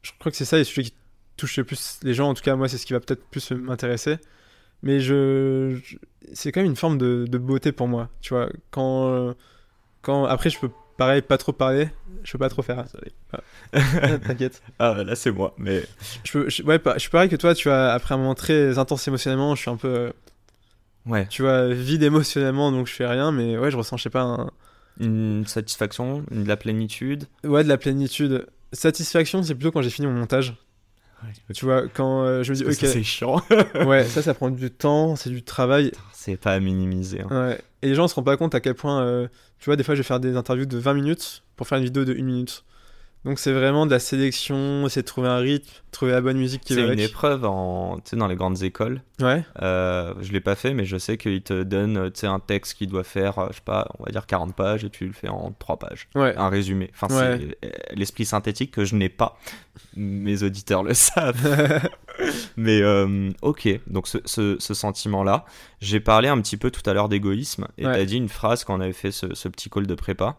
je crois que c'est ça les sujets qui touchent le plus les gens. En tout cas, moi, c'est ce qui va peut-être plus m'intéresser. Mais je, je- c'est quand même une forme de, de beauté pour moi, tu vois. Quand, euh, quand, après, je peux, pareil, pas trop parler. Je peux pas trop faire. Ah, T'inquiète. Ah, là, c'est moi, mais. Je, peux, je- ouais, je suis pareil que toi, tu vois, après un moment très intense émotionnellement, je suis un peu, euh, Ouais. tu vois, vide émotionnellement, donc je fais rien, mais ouais, je ressens, je sais pas, un- Une satisfaction, de la plénitude. ouais, de la plénitude. Satisfaction, c'est plutôt quand j'ai fini mon montage. Tu vois, quand euh, je me dis, ok, C'est chiant. ouais, ça, ça prend du temps, c'est du travail. c'est pas à minimiser. hein. Ouais. Et les gens se rendent pas compte à quel point, euh, tu vois, des fois, je vais faire des interviews de 20 minutes pour faire une vidéo de 1 minute. Donc c'est vraiment de la sélection, essayer de trouver un rythme, trouver la bonne musique qui C'est va une avec. épreuve en, tu sais, dans les grandes écoles. Ouais, Euh, je l'ai pas fait, mais je sais qu'ils te donnent tu sais, un texte qui doit faire, euh, je sais pas, on va dire 40 pages et tu le fais en 3 pages. ouais. Un résumé. Enfin, Ouais. c'est euh, l'esprit synthétique que je n'ai pas. Mes auditeurs le savent. Mais euh, ok, donc ce, ce- ce sentiment-là. J'ai parlé un petit peu tout à l'heure d'égoïsme et Ouais. t'as dit une phrase quand on avait fait ce, ce petit call de prépa.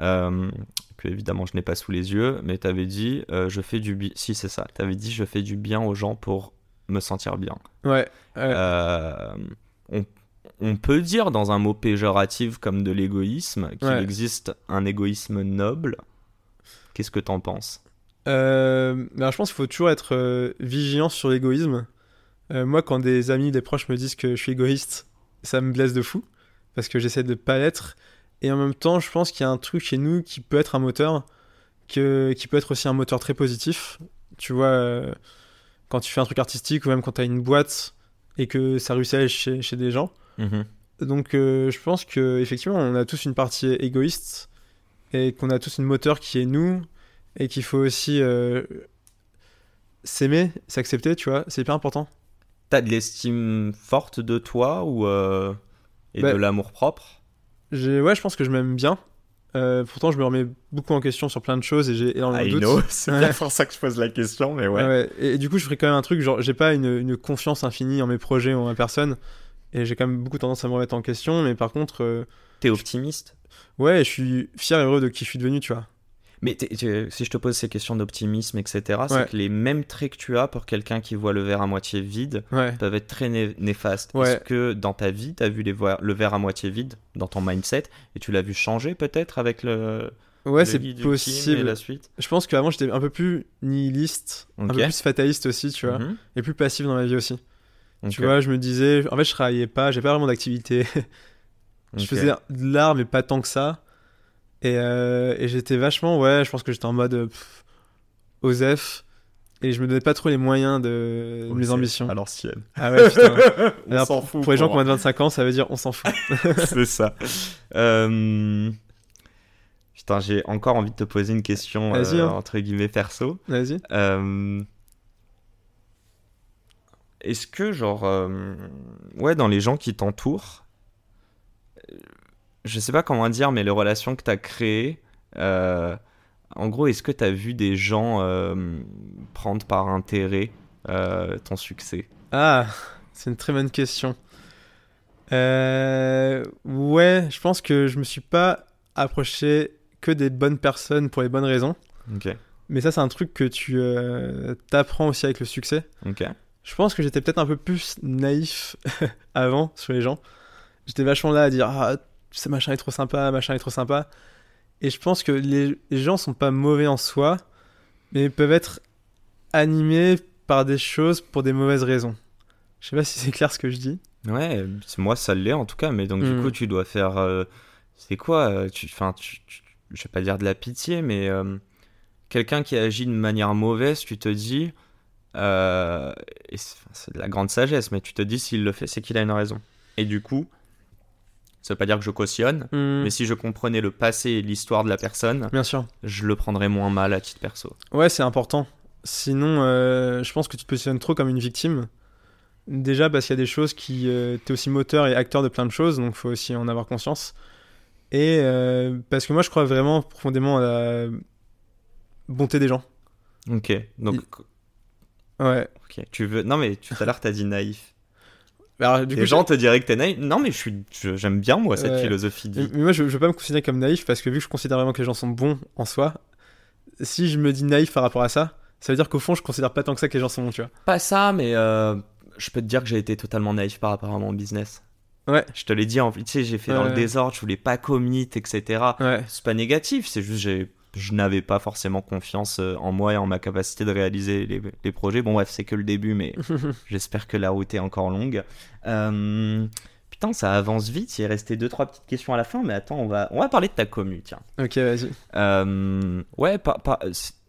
Euh, que évidemment je n'ai pas sous les yeux, mais t'avais dit euh, je fais du bien. Si c'est ça, t'avais dit je fais du bien aux gens pour me sentir bien. ouais. Euh, on, on peut dire dans un mot péjoratif comme de l'égoïsme qu'il Ouais. existe un égoïsme noble. Qu'est-ce que t'en penses? Alors, je pense qu'il faut toujours être vigilant sur l'égoïsme. Moi, quand des amis, des proches me disent que je suis égoïste, ça me blesse de fou, parce que j'essaie de pas l'être. Et en même temps, je pense qu'il y a un truc chez nous qui peut être un moteur, que, qui peut être aussi un moteur très positif. Tu vois, euh, quand tu fais un truc artistique, ou même quand tu as une boîte, et que ça réussit chez, chez des gens. Donc euh, je pense que effectivement on a tous une partie égoïste et qu'on a tous une moteur qui est nous et qu'il faut aussi euh, s'aimer, s'accepter, tu vois, c'est hyper important. T'as de l'estime forte de toi ou et Bah, de l'amour propre? Ouais, je pense que je m'aime bien. Euh, pourtant je me remets beaucoup en question sur plein de choses et j'ai énormément de I doutes. know, c'est Ouais. bien pour ça que je pose la question, mais ouais. Et, et du coup, je ferai quand même un truc, genre, j'ai pas une, une confiance infinie en mes projets ou en ma personne. Et j'ai quand même beaucoup tendance à me remettre en question. Mais par contre, euh, T'es optimiste? Ouais, je suis fier et heureux de qui je suis devenu, tu vois. Mais t'es- si je te pose ces questions d'optimisme, etc., c'est que les mêmes traits que tu as pour quelqu'un qui voit le verre à moitié vide Ouais. peuvent être très né- néfastes. Ouais. Est-ce que dans ta vie, tu as vu les voirs- le verre à moitié vide dans ton mindset et tu l'as vu changer peut-être avec le, Ouais, le c'est et possible. la suite? Je pense qu'avant, j'étais un peu plus nihiliste, un peu plus fataliste aussi, tu vois. Mhm. Et plus passif dans ma vie aussi. Tu vois, je me disais, en fait, je travaillais pas, j'ai pas vraiment d'activité. je faisais de l'art, mais pas tant que ça. Et, euh, et j'étais vachement, ouais, je pense que j'étais en mode euh, pff, OSEF. Et je me donnais pas trop les moyens de, de mes ambitions. À l'ancienne. Ah ouais, putain. On Alors, s'en fout. Pour les gens qui ont moins de 25 ans, ça veut dire on s'en fout. C'est ça. Euh, Putain, j'ai encore envie de te poser une question euh, hein. entre guillemets perso. Vas-y. Euh, Est-ce que, genre, euh, ouais, dans les gens qui t'entourent, je sais pas comment dire, mais les relations que tu as créées, euh, en gros, est-ce que tu as vu des gens euh, prendre par intérêt euh, ton succès? Ah, c'est une très bonne question. Ouais, je pense que je me suis pas approché que des bonnes personnes pour les bonnes raisons. Ok, Mais ça, c'est un truc que tu t'apprends aussi avec le succès. ok. Je pense que j'étais peut-être un peu plus naïf avant sur les gens. J'étais vachement là à dire Ah, ce machin est trop sympa, machin est trop sympa. Et je pense que les, les gens sont pas mauvais en soi, mais peuvent être animés par des choses pour des mauvaises raisons. Je sais pas si c'est clair ce que je dis. Ouais, moi ça l'est en tout cas, mais donc du Mm. coup tu dois faire. euh, c'est quoi euh, tu, enfin, tu, tu- Je vais pas dire de la pitié, mais euh, quelqu'un qui agit de manière mauvaise, tu te dis. euh, c'est de la grande sagesse, mais tu te dis s'il le fait, c'est qu'il a une raison. Et du coup, ça veut pas dire que je cautionne, Hmm, mais si je comprenais le passé et l'histoire de la personne, Bien sûr. je le prendrais moins mal à titre perso. Ouais, c'est important. Sinon, euh, je pense que tu te positionnes trop comme une victime. Déjà parce qu'il y a des choses qui... Euh, T'es aussi moteur et acteur de plein de choses, donc faut aussi en avoir conscience. Et euh, parce que moi, je crois vraiment profondément à la bonté des gens. Ok, donc. Ouais. Ok, tu veux. Non, mais tout à l'heure t'as dit naïf. Alors, du Les coup, gens te diraient que t'es naïf. Non, mais je suis, je- j'aime bien moi cette Ouais. philosophie de Mais moi, je, je veux pas me considérer comme naïf parce que vu que je considère vraiment que les gens sont bons en soi, si je me dis naïf par rapport à ça, ça veut dire qu'au fond, je considère pas tant que ça que les gens sont bons, tu vois. Pas ça, mais euh, je peux te dire que j'ai été totalement naïf par rapport à mon business. Ouais. Je te l'ai dit, en tu sais, j'ai fait dans le désordre, je voulais pas commit, etc. Ouais. C'est pas négatif, c'est juste j'ai je n'avais pas forcément confiance euh, en moi et en ma capacité de réaliser les, les projets. Bon bref, c'est que le début, mais j'espère que la route est encore longue. Euh, putain, ça avance vite, il est resté deux trois petites questions à la fin, mais attends, on va, on va parler de ta commu, tiens. ok, vas-y. Euh, ouais, pas,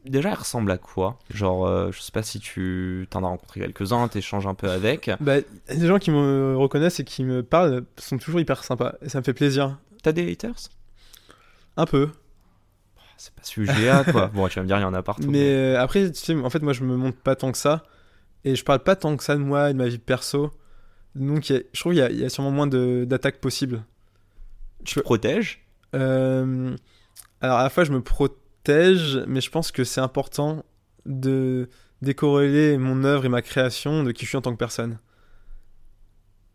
déjà, elle ressemble à quoi? Genre, euh, je sais pas si tu t'en as rencontré quelques-uns, t'échanges un peu avec. Bah, les gens qui me reconnaissent et qui me parlent sont toujours hyper sympas. Et ça me fait plaisir. T'as des haters? Un peu. C'est pas sujet à quoi. bon, tu vas me dire, il y en a partout. Mais euh, après, tu sais, en fait, moi, je me montre pas tant que ça. Et je parle pas tant que ça de moi et de ma vie perso. Donc, a- je trouve qu'il y, a- il y a sûrement moins d'attaques possibles. tu te protèges? Euh, alors, à la fois, je me protège, mais je pense que c'est important de décorréler mon œuvre et ma création de qui je suis en tant que personne.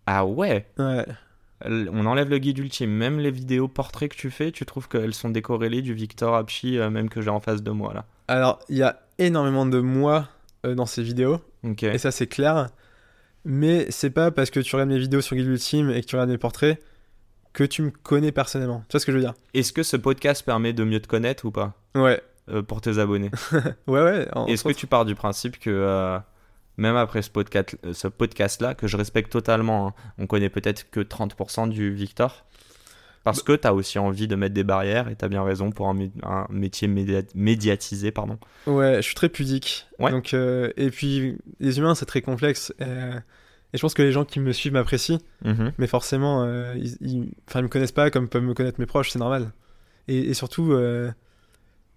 Ah ouais? Ouais. On enlève le guide ultime. Même les vidéos portraits que tu fais, tu trouves qu'elles sont décorrélées du Victor Apchi, euh, même que j'ai en face de moi là. Alors, il y a énormément de moi euh, dans ces vidéos. Ok. Et ça, c'est clair. Mais c'est pas parce que tu regardes mes vidéos sur Guide Ultime et que tu regardes mes portraits que tu me connais personnellement. Tu vois ce que je veux dire? Est-ce que ce podcast permet de mieux te connaître ou pas? Ouais. euh, pour tes abonnés Ouais, ouais. Est-ce que tu pars du principe que même après ce podcast, euh, ce podcast là, que je respecte totalement, hein, on connaît peut-être que 30% du Victor parce que tu as aussi envie de mettre des barrières et tu as bien raison pour un, mé- un métier média- médiatisé. Pardon. Ouais, je suis très pudique. Ouais. Donc, euh, et puis, les humains, c'est très complexe. euh, et je pense que les gens qui me suivent m'apprécient. Mhm. Mais forcément, euh, ils, ils, ils me connaissent pas comme peuvent me connaître mes proches, c'est normal. Et, et surtout,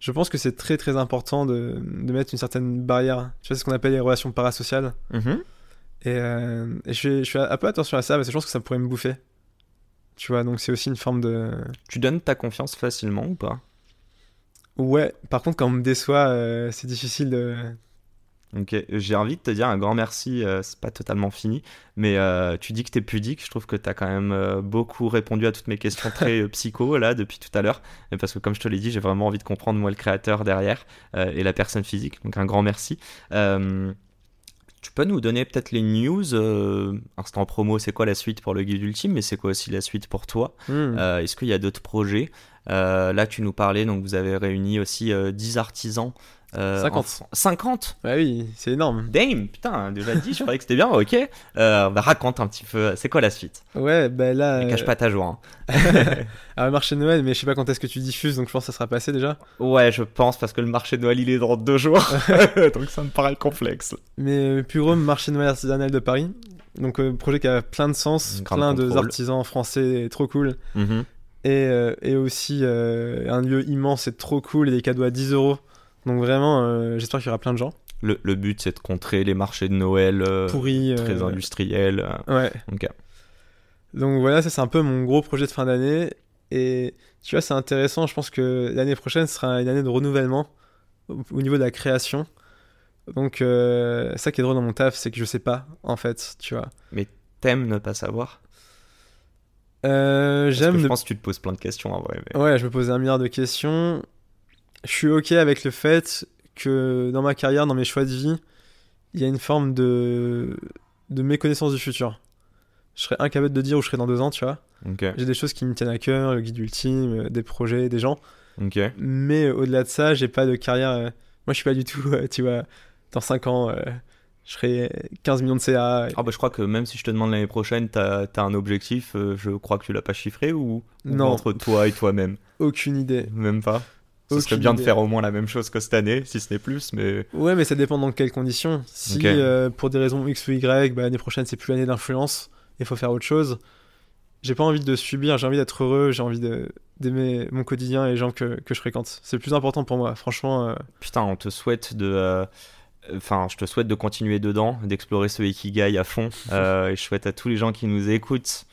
je pense que c'est très très important de, de mettre une certaine barrière. Tu vois, ce qu'on appelle les relations parasociales. Mhm. Et, euh, et je, fais, je fais un peu attention à ça parce que je pense que ça pourrait me bouffer. Tu vois, donc c'est aussi une forme de. Tu donnes ta confiance facilement ou pas? Ouais, par contre, quand on me déçoit, euh, c'est difficile de. Ok, j'ai envie de te dire un grand merci, euh, c'est pas totalement fini, mais euh, tu dis que t'es pudique, je trouve que t'as quand même euh, beaucoup répondu à toutes mes questions très euh, psycho là depuis tout à l'heure, parce que comme je te l'ai dit, j'ai vraiment envie de comprendre moi le créateur derrière et la personne physique, donc un grand merci. Tu peux nous donner peut-être les news, instant promo, c'est quoi la suite pour le guide ultime, mais c'est quoi aussi la suite pour toi? Hmm. Est-ce qu'il y a d'autres projets? Là, tu nous parlais, donc vous avez réuni aussi euh, 10 artisans. Euh, 50. en Fran- 50 Bah oui, c'est énorme. Damn, putain, déjà dit, je croyais que c'était bien, ok. Euh, bah, raconte un petit peu, c'est quoi la suite? Ouais, bah là. Ne Cache euh, pas ta joie. hein. à le marché de Noël, mais je sais pas quand est-ce que tu diffuses, donc je pense que ça sera passé déjà. Ouais, je pense, parce que le marché de Noël, il est dans deux jours. donc ça me paraît complexe. Mais plus gros marché de Noël artisanal de Paris. Donc, euh, projet qui a plein de sens, plein de artisans français, trop cool. Mhm. Et, euh, et aussi euh, un lieu immense et trop cool et des cadeaux à 10 euros. Donc, vraiment, euh, j'espère qu'il y aura plein de gens. le, le but, c'est de contrer les marchés de Noël euh, Pourris. euh, très industriels. Ouais. Donc voilà, ça c'est un peu mon gros projet de fin d'année. Et tu vois, c'est intéressant. Je pense que l'année prochaine sera une année de renouvellement au, au niveau de la création. Donc euh, ça qui est drôle dans mon taf, c'est que je sais pas en fait, tu vois. T'aimes ne pas savoir? Euh, J'aime. Je ne- pense que tu te poses plein de questions en vrai. mais- Ouais, je me posais un milliard de questions. Je suis ok avec le fait que dans ma carrière, dans mes choix de vie, il y a une forme de de méconnaissance du futur. Je serais incapable de dire où je serai dans deux ans, tu vois. J'ai des choses qui me tiennent à cœur, le guide ultime, euh, des projets, des gens. Mais euh, au-delà de ça, j'ai pas de carrière. euh, Moi, je suis pas du tout, tu vois, dans 5 ans, je serai 15 millions de CA. Ah bah je crois que même si je te demande l'année prochaine, t'as as un objectif, je crois que tu l'as pas chiffré ou, ou Non. entre toi et toi-même? Aucune idée. Même pas? Ce serait bien de faire au moins la même chose que cette année, si ce n'est plus, mais... Ouais, mais ça dépend dans quelles conditions. Si euh, pour des raisons X ou Y, bah, l'année prochaine, c'est plus l'année d'influence, il faut faire autre chose. J'ai pas envie de subir, j'ai envie d'être heureux, j'ai envie d'aimer mon quotidien et les gens que, que je fréquente. C'est le plus important pour moi, franchement. euh, Putain, on te souhaite de... euh, Enfin, je te souhaite de continuer dedans, d'explorer ce Ikigai à fond. euh, et je souhaite à tous les gens qui nous écoutent,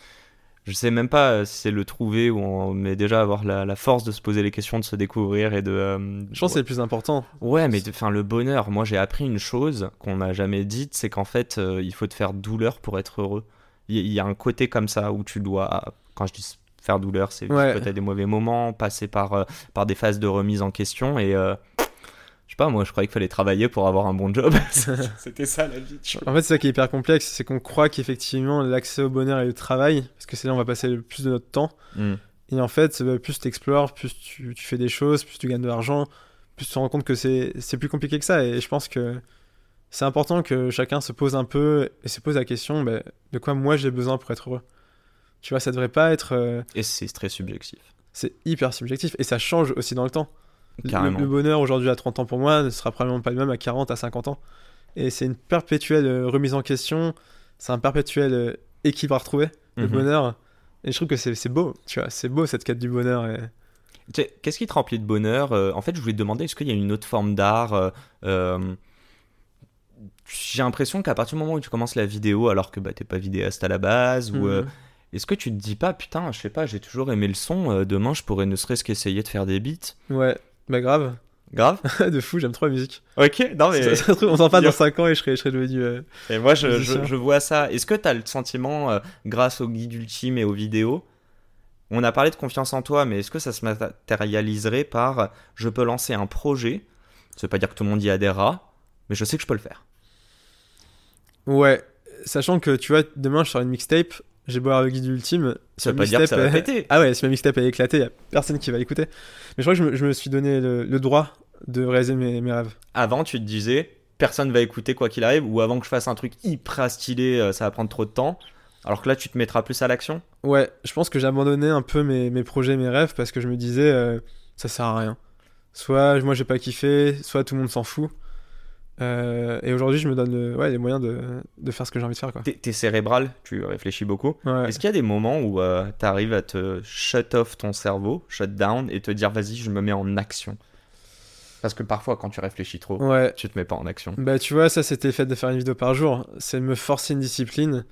je sais même pas euh, si c'est le trouver ou on... mais déjà avoir la, la force de se poser les questions, de se découvrir et de... euh, je pense que c'est le plus important. Ouais, mais enfin le bonheur, moi j'ai appris une chose qu'on m'a jamais dite, c'est qu'en fait euh, il faut te faire douleur pour être heureux. Il y, a un côté comme ça où tu dois, quand je dis faire douleur, c'est Ouais. peut-être des mauvais moments, passer par, euh, par des phases de remise en question et je sais pas, moi je croyais qu'il fallait travailler pour avoir un bon job. C'était ça la vie. tu vois. En fait, c'est ça qui est hyper complexe, c'est qu'on croit qu'effectivement l'accès au bonheur et le travail, parce que c'est là où on va passer le plus de notre temps. Mm. Et en fait, euh, plus tu explores, plus tu, tu fais des choses, plus tu gagnes de l'argent, plus tu te rends compte que c'est c'est plus compliqué que ça. Et je pense que c'est important que chacun se pose un peu et se pose la question bah, de quoi moi j'ai besoin pour être heureux. Tu vois, ça devrait pas être. euh, Et c'est très subjectif. c'est hyper subjectif et ça change aussi dans le temps. Le- Carrément. Le, bonheur aujourd'hui à 30 ans pour moi ne sera probablement pas le même à 40, à 50 ans. Et c'est une perpétuelle euh, remise en question, c'est un perpétuel euh, équilibre à retrouver, le Mhm. bonheur. Et je trouve que c'est beau, tu vois, c'est beau cette quête du bonheur. Et... Tu sais, Qu'est-ce qui te remplit de bonheur Euh, En fait, je voulais te demander, est-ce qu'il y a une autre forme d'art euh, J'ai l'impression qu'à partir du moment où tu commences la vidéo, alors que bah, t'es pas vidéaste à la base, ou euh, Mhm. est-ce que tu te dis pas, putain, je sais pas, j'ai toujours aimé le son, demain je pourrais ne serait-ce qu'essayer de faire des beats? Ouais, bah grave. Grave de fou, j'aime trop la musique. Ok, non mais. Ça- ça on s'en parle dans 5 ans et je serai, je serai devenu. euh, Et moi, je, Musicien. je, je vois ça. Est-ce que tu as le sentiment, euh, grâce au guide ultime et aux vidéos, on a parlé de confiance en toi, mais est-ce que ça se matérialiserait par je peux lancer un projet? Ça veut pas dire que tout le monde y adhérera, mais je sais que je peux le faire. Ouais, sachant que tu vois, demain je sors une mixtape, j'ai beau avoir le guide ultime. Ça veut ma pas dire que ça va péter. Ah ouais, si ma mixtape est éclatée, y a personne qui va l'écouter. Mais je crois que je me, je me suis donné le, le droit de réaliser mes, mes rêves. Avant, tu te disais personne va écouter quoi qu'il arrive, ou avant que je fasse un truc hyper stylé, euh, ça va prendre trop de temps. Alors que là, tu te mettras plus à l'action. Ouais, je pense que j'ai abandonné un peu mes, mes projets, mes rêves, parce que je me disais, euh, ça sert à rien. Soit moi j'ai pas kiffé, soit tout le monde s'en fout. Euh, et aujourd'hui, je me donne le- ouais, les moyens de, de faire ce que j'ai envie de faire. Quoi. T'es t'es cérébral, tu réfléchis beaucoup. Ouais. Est-ce qu'il y a des moments où tu arrives à te shut off ton cerveau, shut down, et te dire vas-y, je me mets en action? Parce que parfois, quand tu réfléchis trop, ouais. tu te mets pas en action. Bah tu vois, ça c'était le fait de faire une vidéo par jour. C'est me forcer une discipline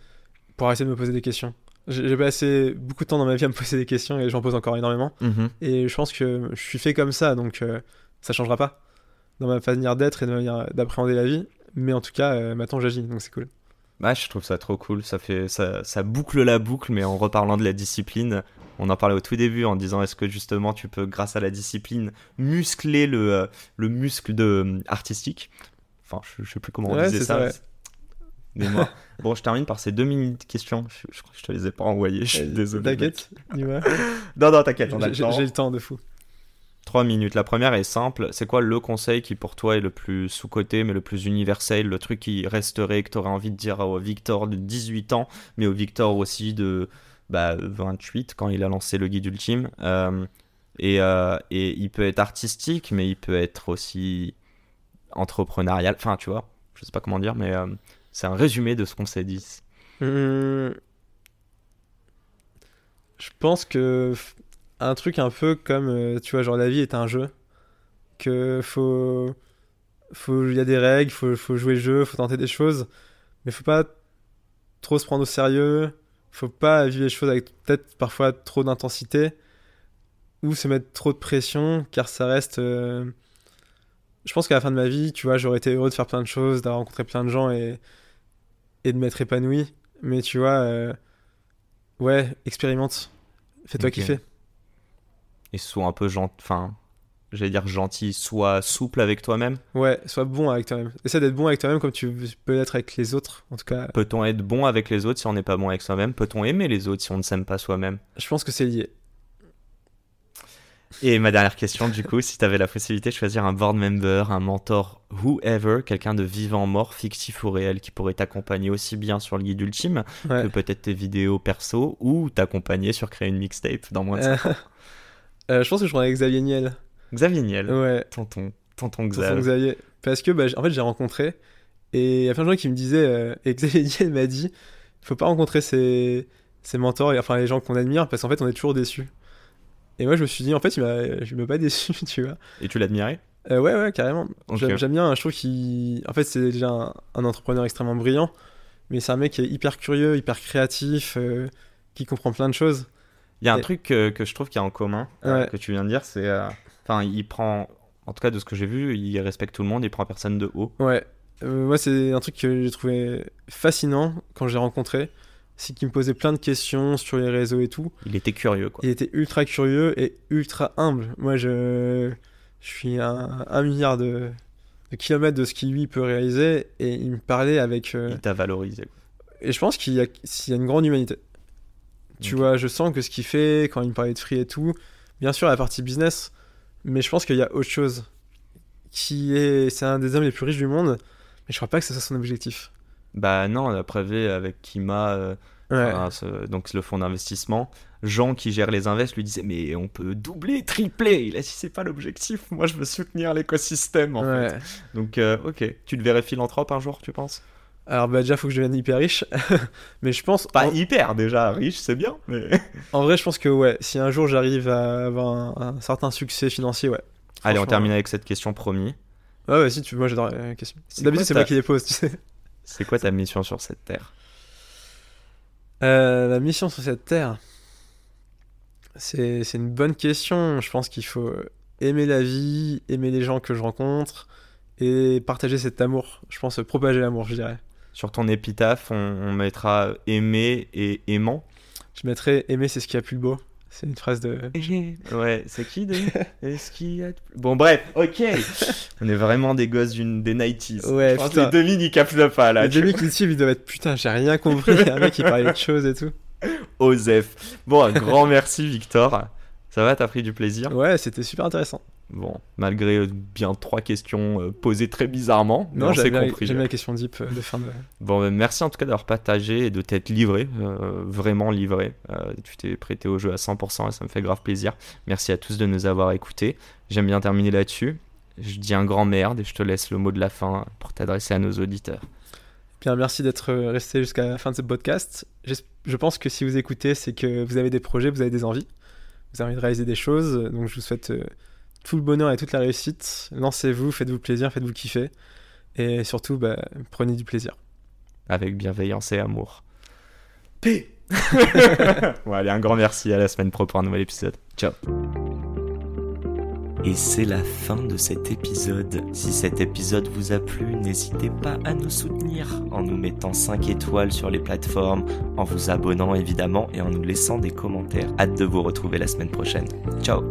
pour arrêter de me poser des questions. J'ai j'ai passé beaucoup de temps dans ma vie à me poser des questions et j'en pose encore énormément. Mhm. Et je pense que je suis fait comme ça, donc euh, ça changera pas dans ma manière d'être et de ma manière d'appréhender la vie. Mais en tout cas, euh, maintenant j'agis, donc c'est cool. Bah, je trouve ça trop cool. Ça, fait, ça, ça boucle la boucle, mais en reparlant de la discipline, on en parlait au tout début en disant est-ce que justement tu peux, grâce à la discipline, muscler le, euh, le muscle de, euh, artistique? Enfin, je, je sais plus comment on Ouais, disait ça. ça, ouais. Mémoire. bon, je termine par ces deux minutes questions. Je, je crois que je te les ai pas envoyées. Je suis Euh, désolé. T'inquiète. Non, non, t'inquiète, j'ai le temps de fou. Trois minutes. La première est simple. C'est quoi le conseil qui pour toi est le plus sous-coté, mais le plus universel, le truc qui resterait, que tu aurais envie de dire au Victor de 18 ans, mais au Victor aussi de bah, 28 quand il a lancé le guide ultime. Euh, et, euh, et il peut être artistique, mais il peut être aussi entrepreneurial. Enfin, tu vois, je sais pas comment dire, mais euh, c'est un résumé de ce qu'on s'est dit. Hum, Je pense que un truc un peu comme, euh, tu vois, genre la vie est un jeu, que faut, faut, il y a des règles, faut, faut jouer le jeu, faut tenter des choses, mais faut pas trop se prendre au sérieux, faut pas vivre les choses avec peut-être parfois trop d'intensité ou se mettre trop de pression, car ça reste. euh, Je pense qu'à la fin de ma vie, tu vois, j'aurais été heureux de faire plein de choses, d'avoir rencontré plein de gens et et de m'être épanoui. Mais tu vois, euh, ouais, expérimente. Fais-toi Ok. kiffer. Et sois un peu gentil, enfin, j'allais dire gentil, sois souple avec toi-même. Ouais, sois bon avec toi-même. Essaie d'être bon avec toi-même comme tu peux l'être avec les autres. En tout cas, Peut-on être bon avec les autres si on n'est pas bon avec soi-même? Peut-on aimer les autres si on ne s'aime pas soi-même? Je pense que c'est lié. Et ma dernière question, du coup, si tu avais la possibilité de choisir un board member, un mentor, whoever, quelqu'un de vivant, mort, fictif ou réel, qui pourrait t'accompagner aussi bien sur le guide ultime Ouais. que peut-être tes vidéos perso ou t'accompagner sur créer une mixtape dans moins de Euh, 5 ans. Euh, je pense que je prendrais Xavier Niel. Xavier Niel, Ouais, tonton, tonton tonton Xav. Xavier. Parce que, bah, en fait, j'ai rencontré. Et il y a plein de gens qui me disaient. euh, et Xavier Niel m'a dit il faut pas rencontrer ses, ses mentors, et, enfin les gens qu'on admire, parce qu'en fait, on est toujours déçus. Et moi, je me suis dit, en fait, il je m'a pas déçu, tu vois. Et tu l'admirais? Euh, ouais, ouais, carrément. J'aime bien, je trouve qu'il. En fait, c'est déjà un, un entrepreneur extrêmement brillant, mais c'est un mec qui est hyper curieux, hyper créatif, qui comprend plein de choses. Il y a un Et- truc que, que je trouve qu'il y a en commun, euh, Ouais. que tu viens de dire, c'est. euh, Enfin, il prend. En tout cas, de ce que j'ai vu, il respecte tout le monde, il prend personne de haut. Ouais. Euh, moi, c'est un truc que j'ai trouvé fascinant quand j'ai rencontré. C'est qu'il me posait plein de questions sur les réseaux et tout. Il était curieux, quoi. Il était ultra curieux et ultra humble. Moi, je, je suis un, un milliard de, de kilomètres de ce qu'il lui peut réaliser et il me parlait avec. euh, Il t'a valorisé. quoi. Et je pense qu'il y, a- s'il y a une grande humanité. Tu vois, je sens que ce qu'il fait, quand il me parlait de free et tout, bien sûr, la partie business, mais je pense qu'il y a autre chose. Qui est. C'est un des hommes les plus riches du monde, mais je crois pas que ce soit son objectif. Bah non, la preuve avec Kima, euh, Ouais. enfin, ce- donc le fonds d'investissement, Jean qui gère les invests lui disait mais on peut doubler, tripler. Il a dit c'est pas l'objectif. Moi je veux soutenir l'écosystème. En ouais. fait. Donc euh, ok, tu te verrais philanthrope un jour, tu penses? Alors bah déjà faut que je devienne hyper riche, mais je pense Pas en, hyper déjà, riche c'est bien, mais... en vrai je pense que ouais, si un jour j'arrive à avoir un, un certain succès financier, ouais. Allez, on termine avec cette question promis. Ouais ouais si tu moi j'adore la question. D'habitude c'est moi qui les pose, tu sais. C'est quoi ta mission sur cette terre? Euh, la mission sur cette terre, c'est c'est une bonne question. Je pense qu'il faut aimer la vie, aimer les gens que je rencontre et partager cet amour. Je pense propager l'amour, je dirais. Sur ton épitaphe, on, on mettra aimer et aimant. Je mettrais aimer c'est ce qu'il y a plus de beau. C'est une phrase de Ouais, c'est qui de... Est-ce qu'il y a... de- Bon bref, ok. on est vraiment des gosses d'une... des 90s. Ouais, Je pense putain. que les demi, ils le pas là. Les demi qui le suivent, ils doivent être putain, j'ai rien compris. Il y a un mec qui parlait de choses et tout. Osef. Bon, un grand merci Victor. Ça va, t'as pris du plaisir? Ouais, c'était super intéressant. Bon, malgré euh, bien trois questions euh, posées très bizarrement, mais Non, bien, compris. j'aime la question deep euh, de fin de. Bon, ben, merci en tout cas d'avoir partagé et de t'être livré, euh, vraiment livré. Euh, tu t'es prêté au jeu à 100% et ça me fait grave plaisir. Merci à tous de nous avoir écoutés. J'aime bien terminer là-dessus. Je dis un grand merde et je te laisse le mot de la fin pour t'adresser à nos auditeurs. Bien, merci d'être euh, resté jusqu'à la fin de ce podcast. Je pense que si vous écoutez, c'est que vous avez des projets, vous avez des envies. Vous avez envie de réaliser des choses. Donc, je vous souhaite euh, tout le bonheur et toute la réussite. Lancez-vous, faites-vous plaisir, faites-vous kiffer. Et surtout, bah, prenez du plaisir. Avec bienveillance et amour. P Bon, allez, un grand merci. À la semaine pro pour un nouvel épisode. Ciao. Et c'est la fin de cet épisode. Si cet épisode vous a plu, n'hésitez pas à nous soutenir en nous mettant 5 étoiles sur les plateformes, en vous abonnant évidemment et en nous laissant des commentaires. Hâte de vous retrouver la semaine prochaine. Ciao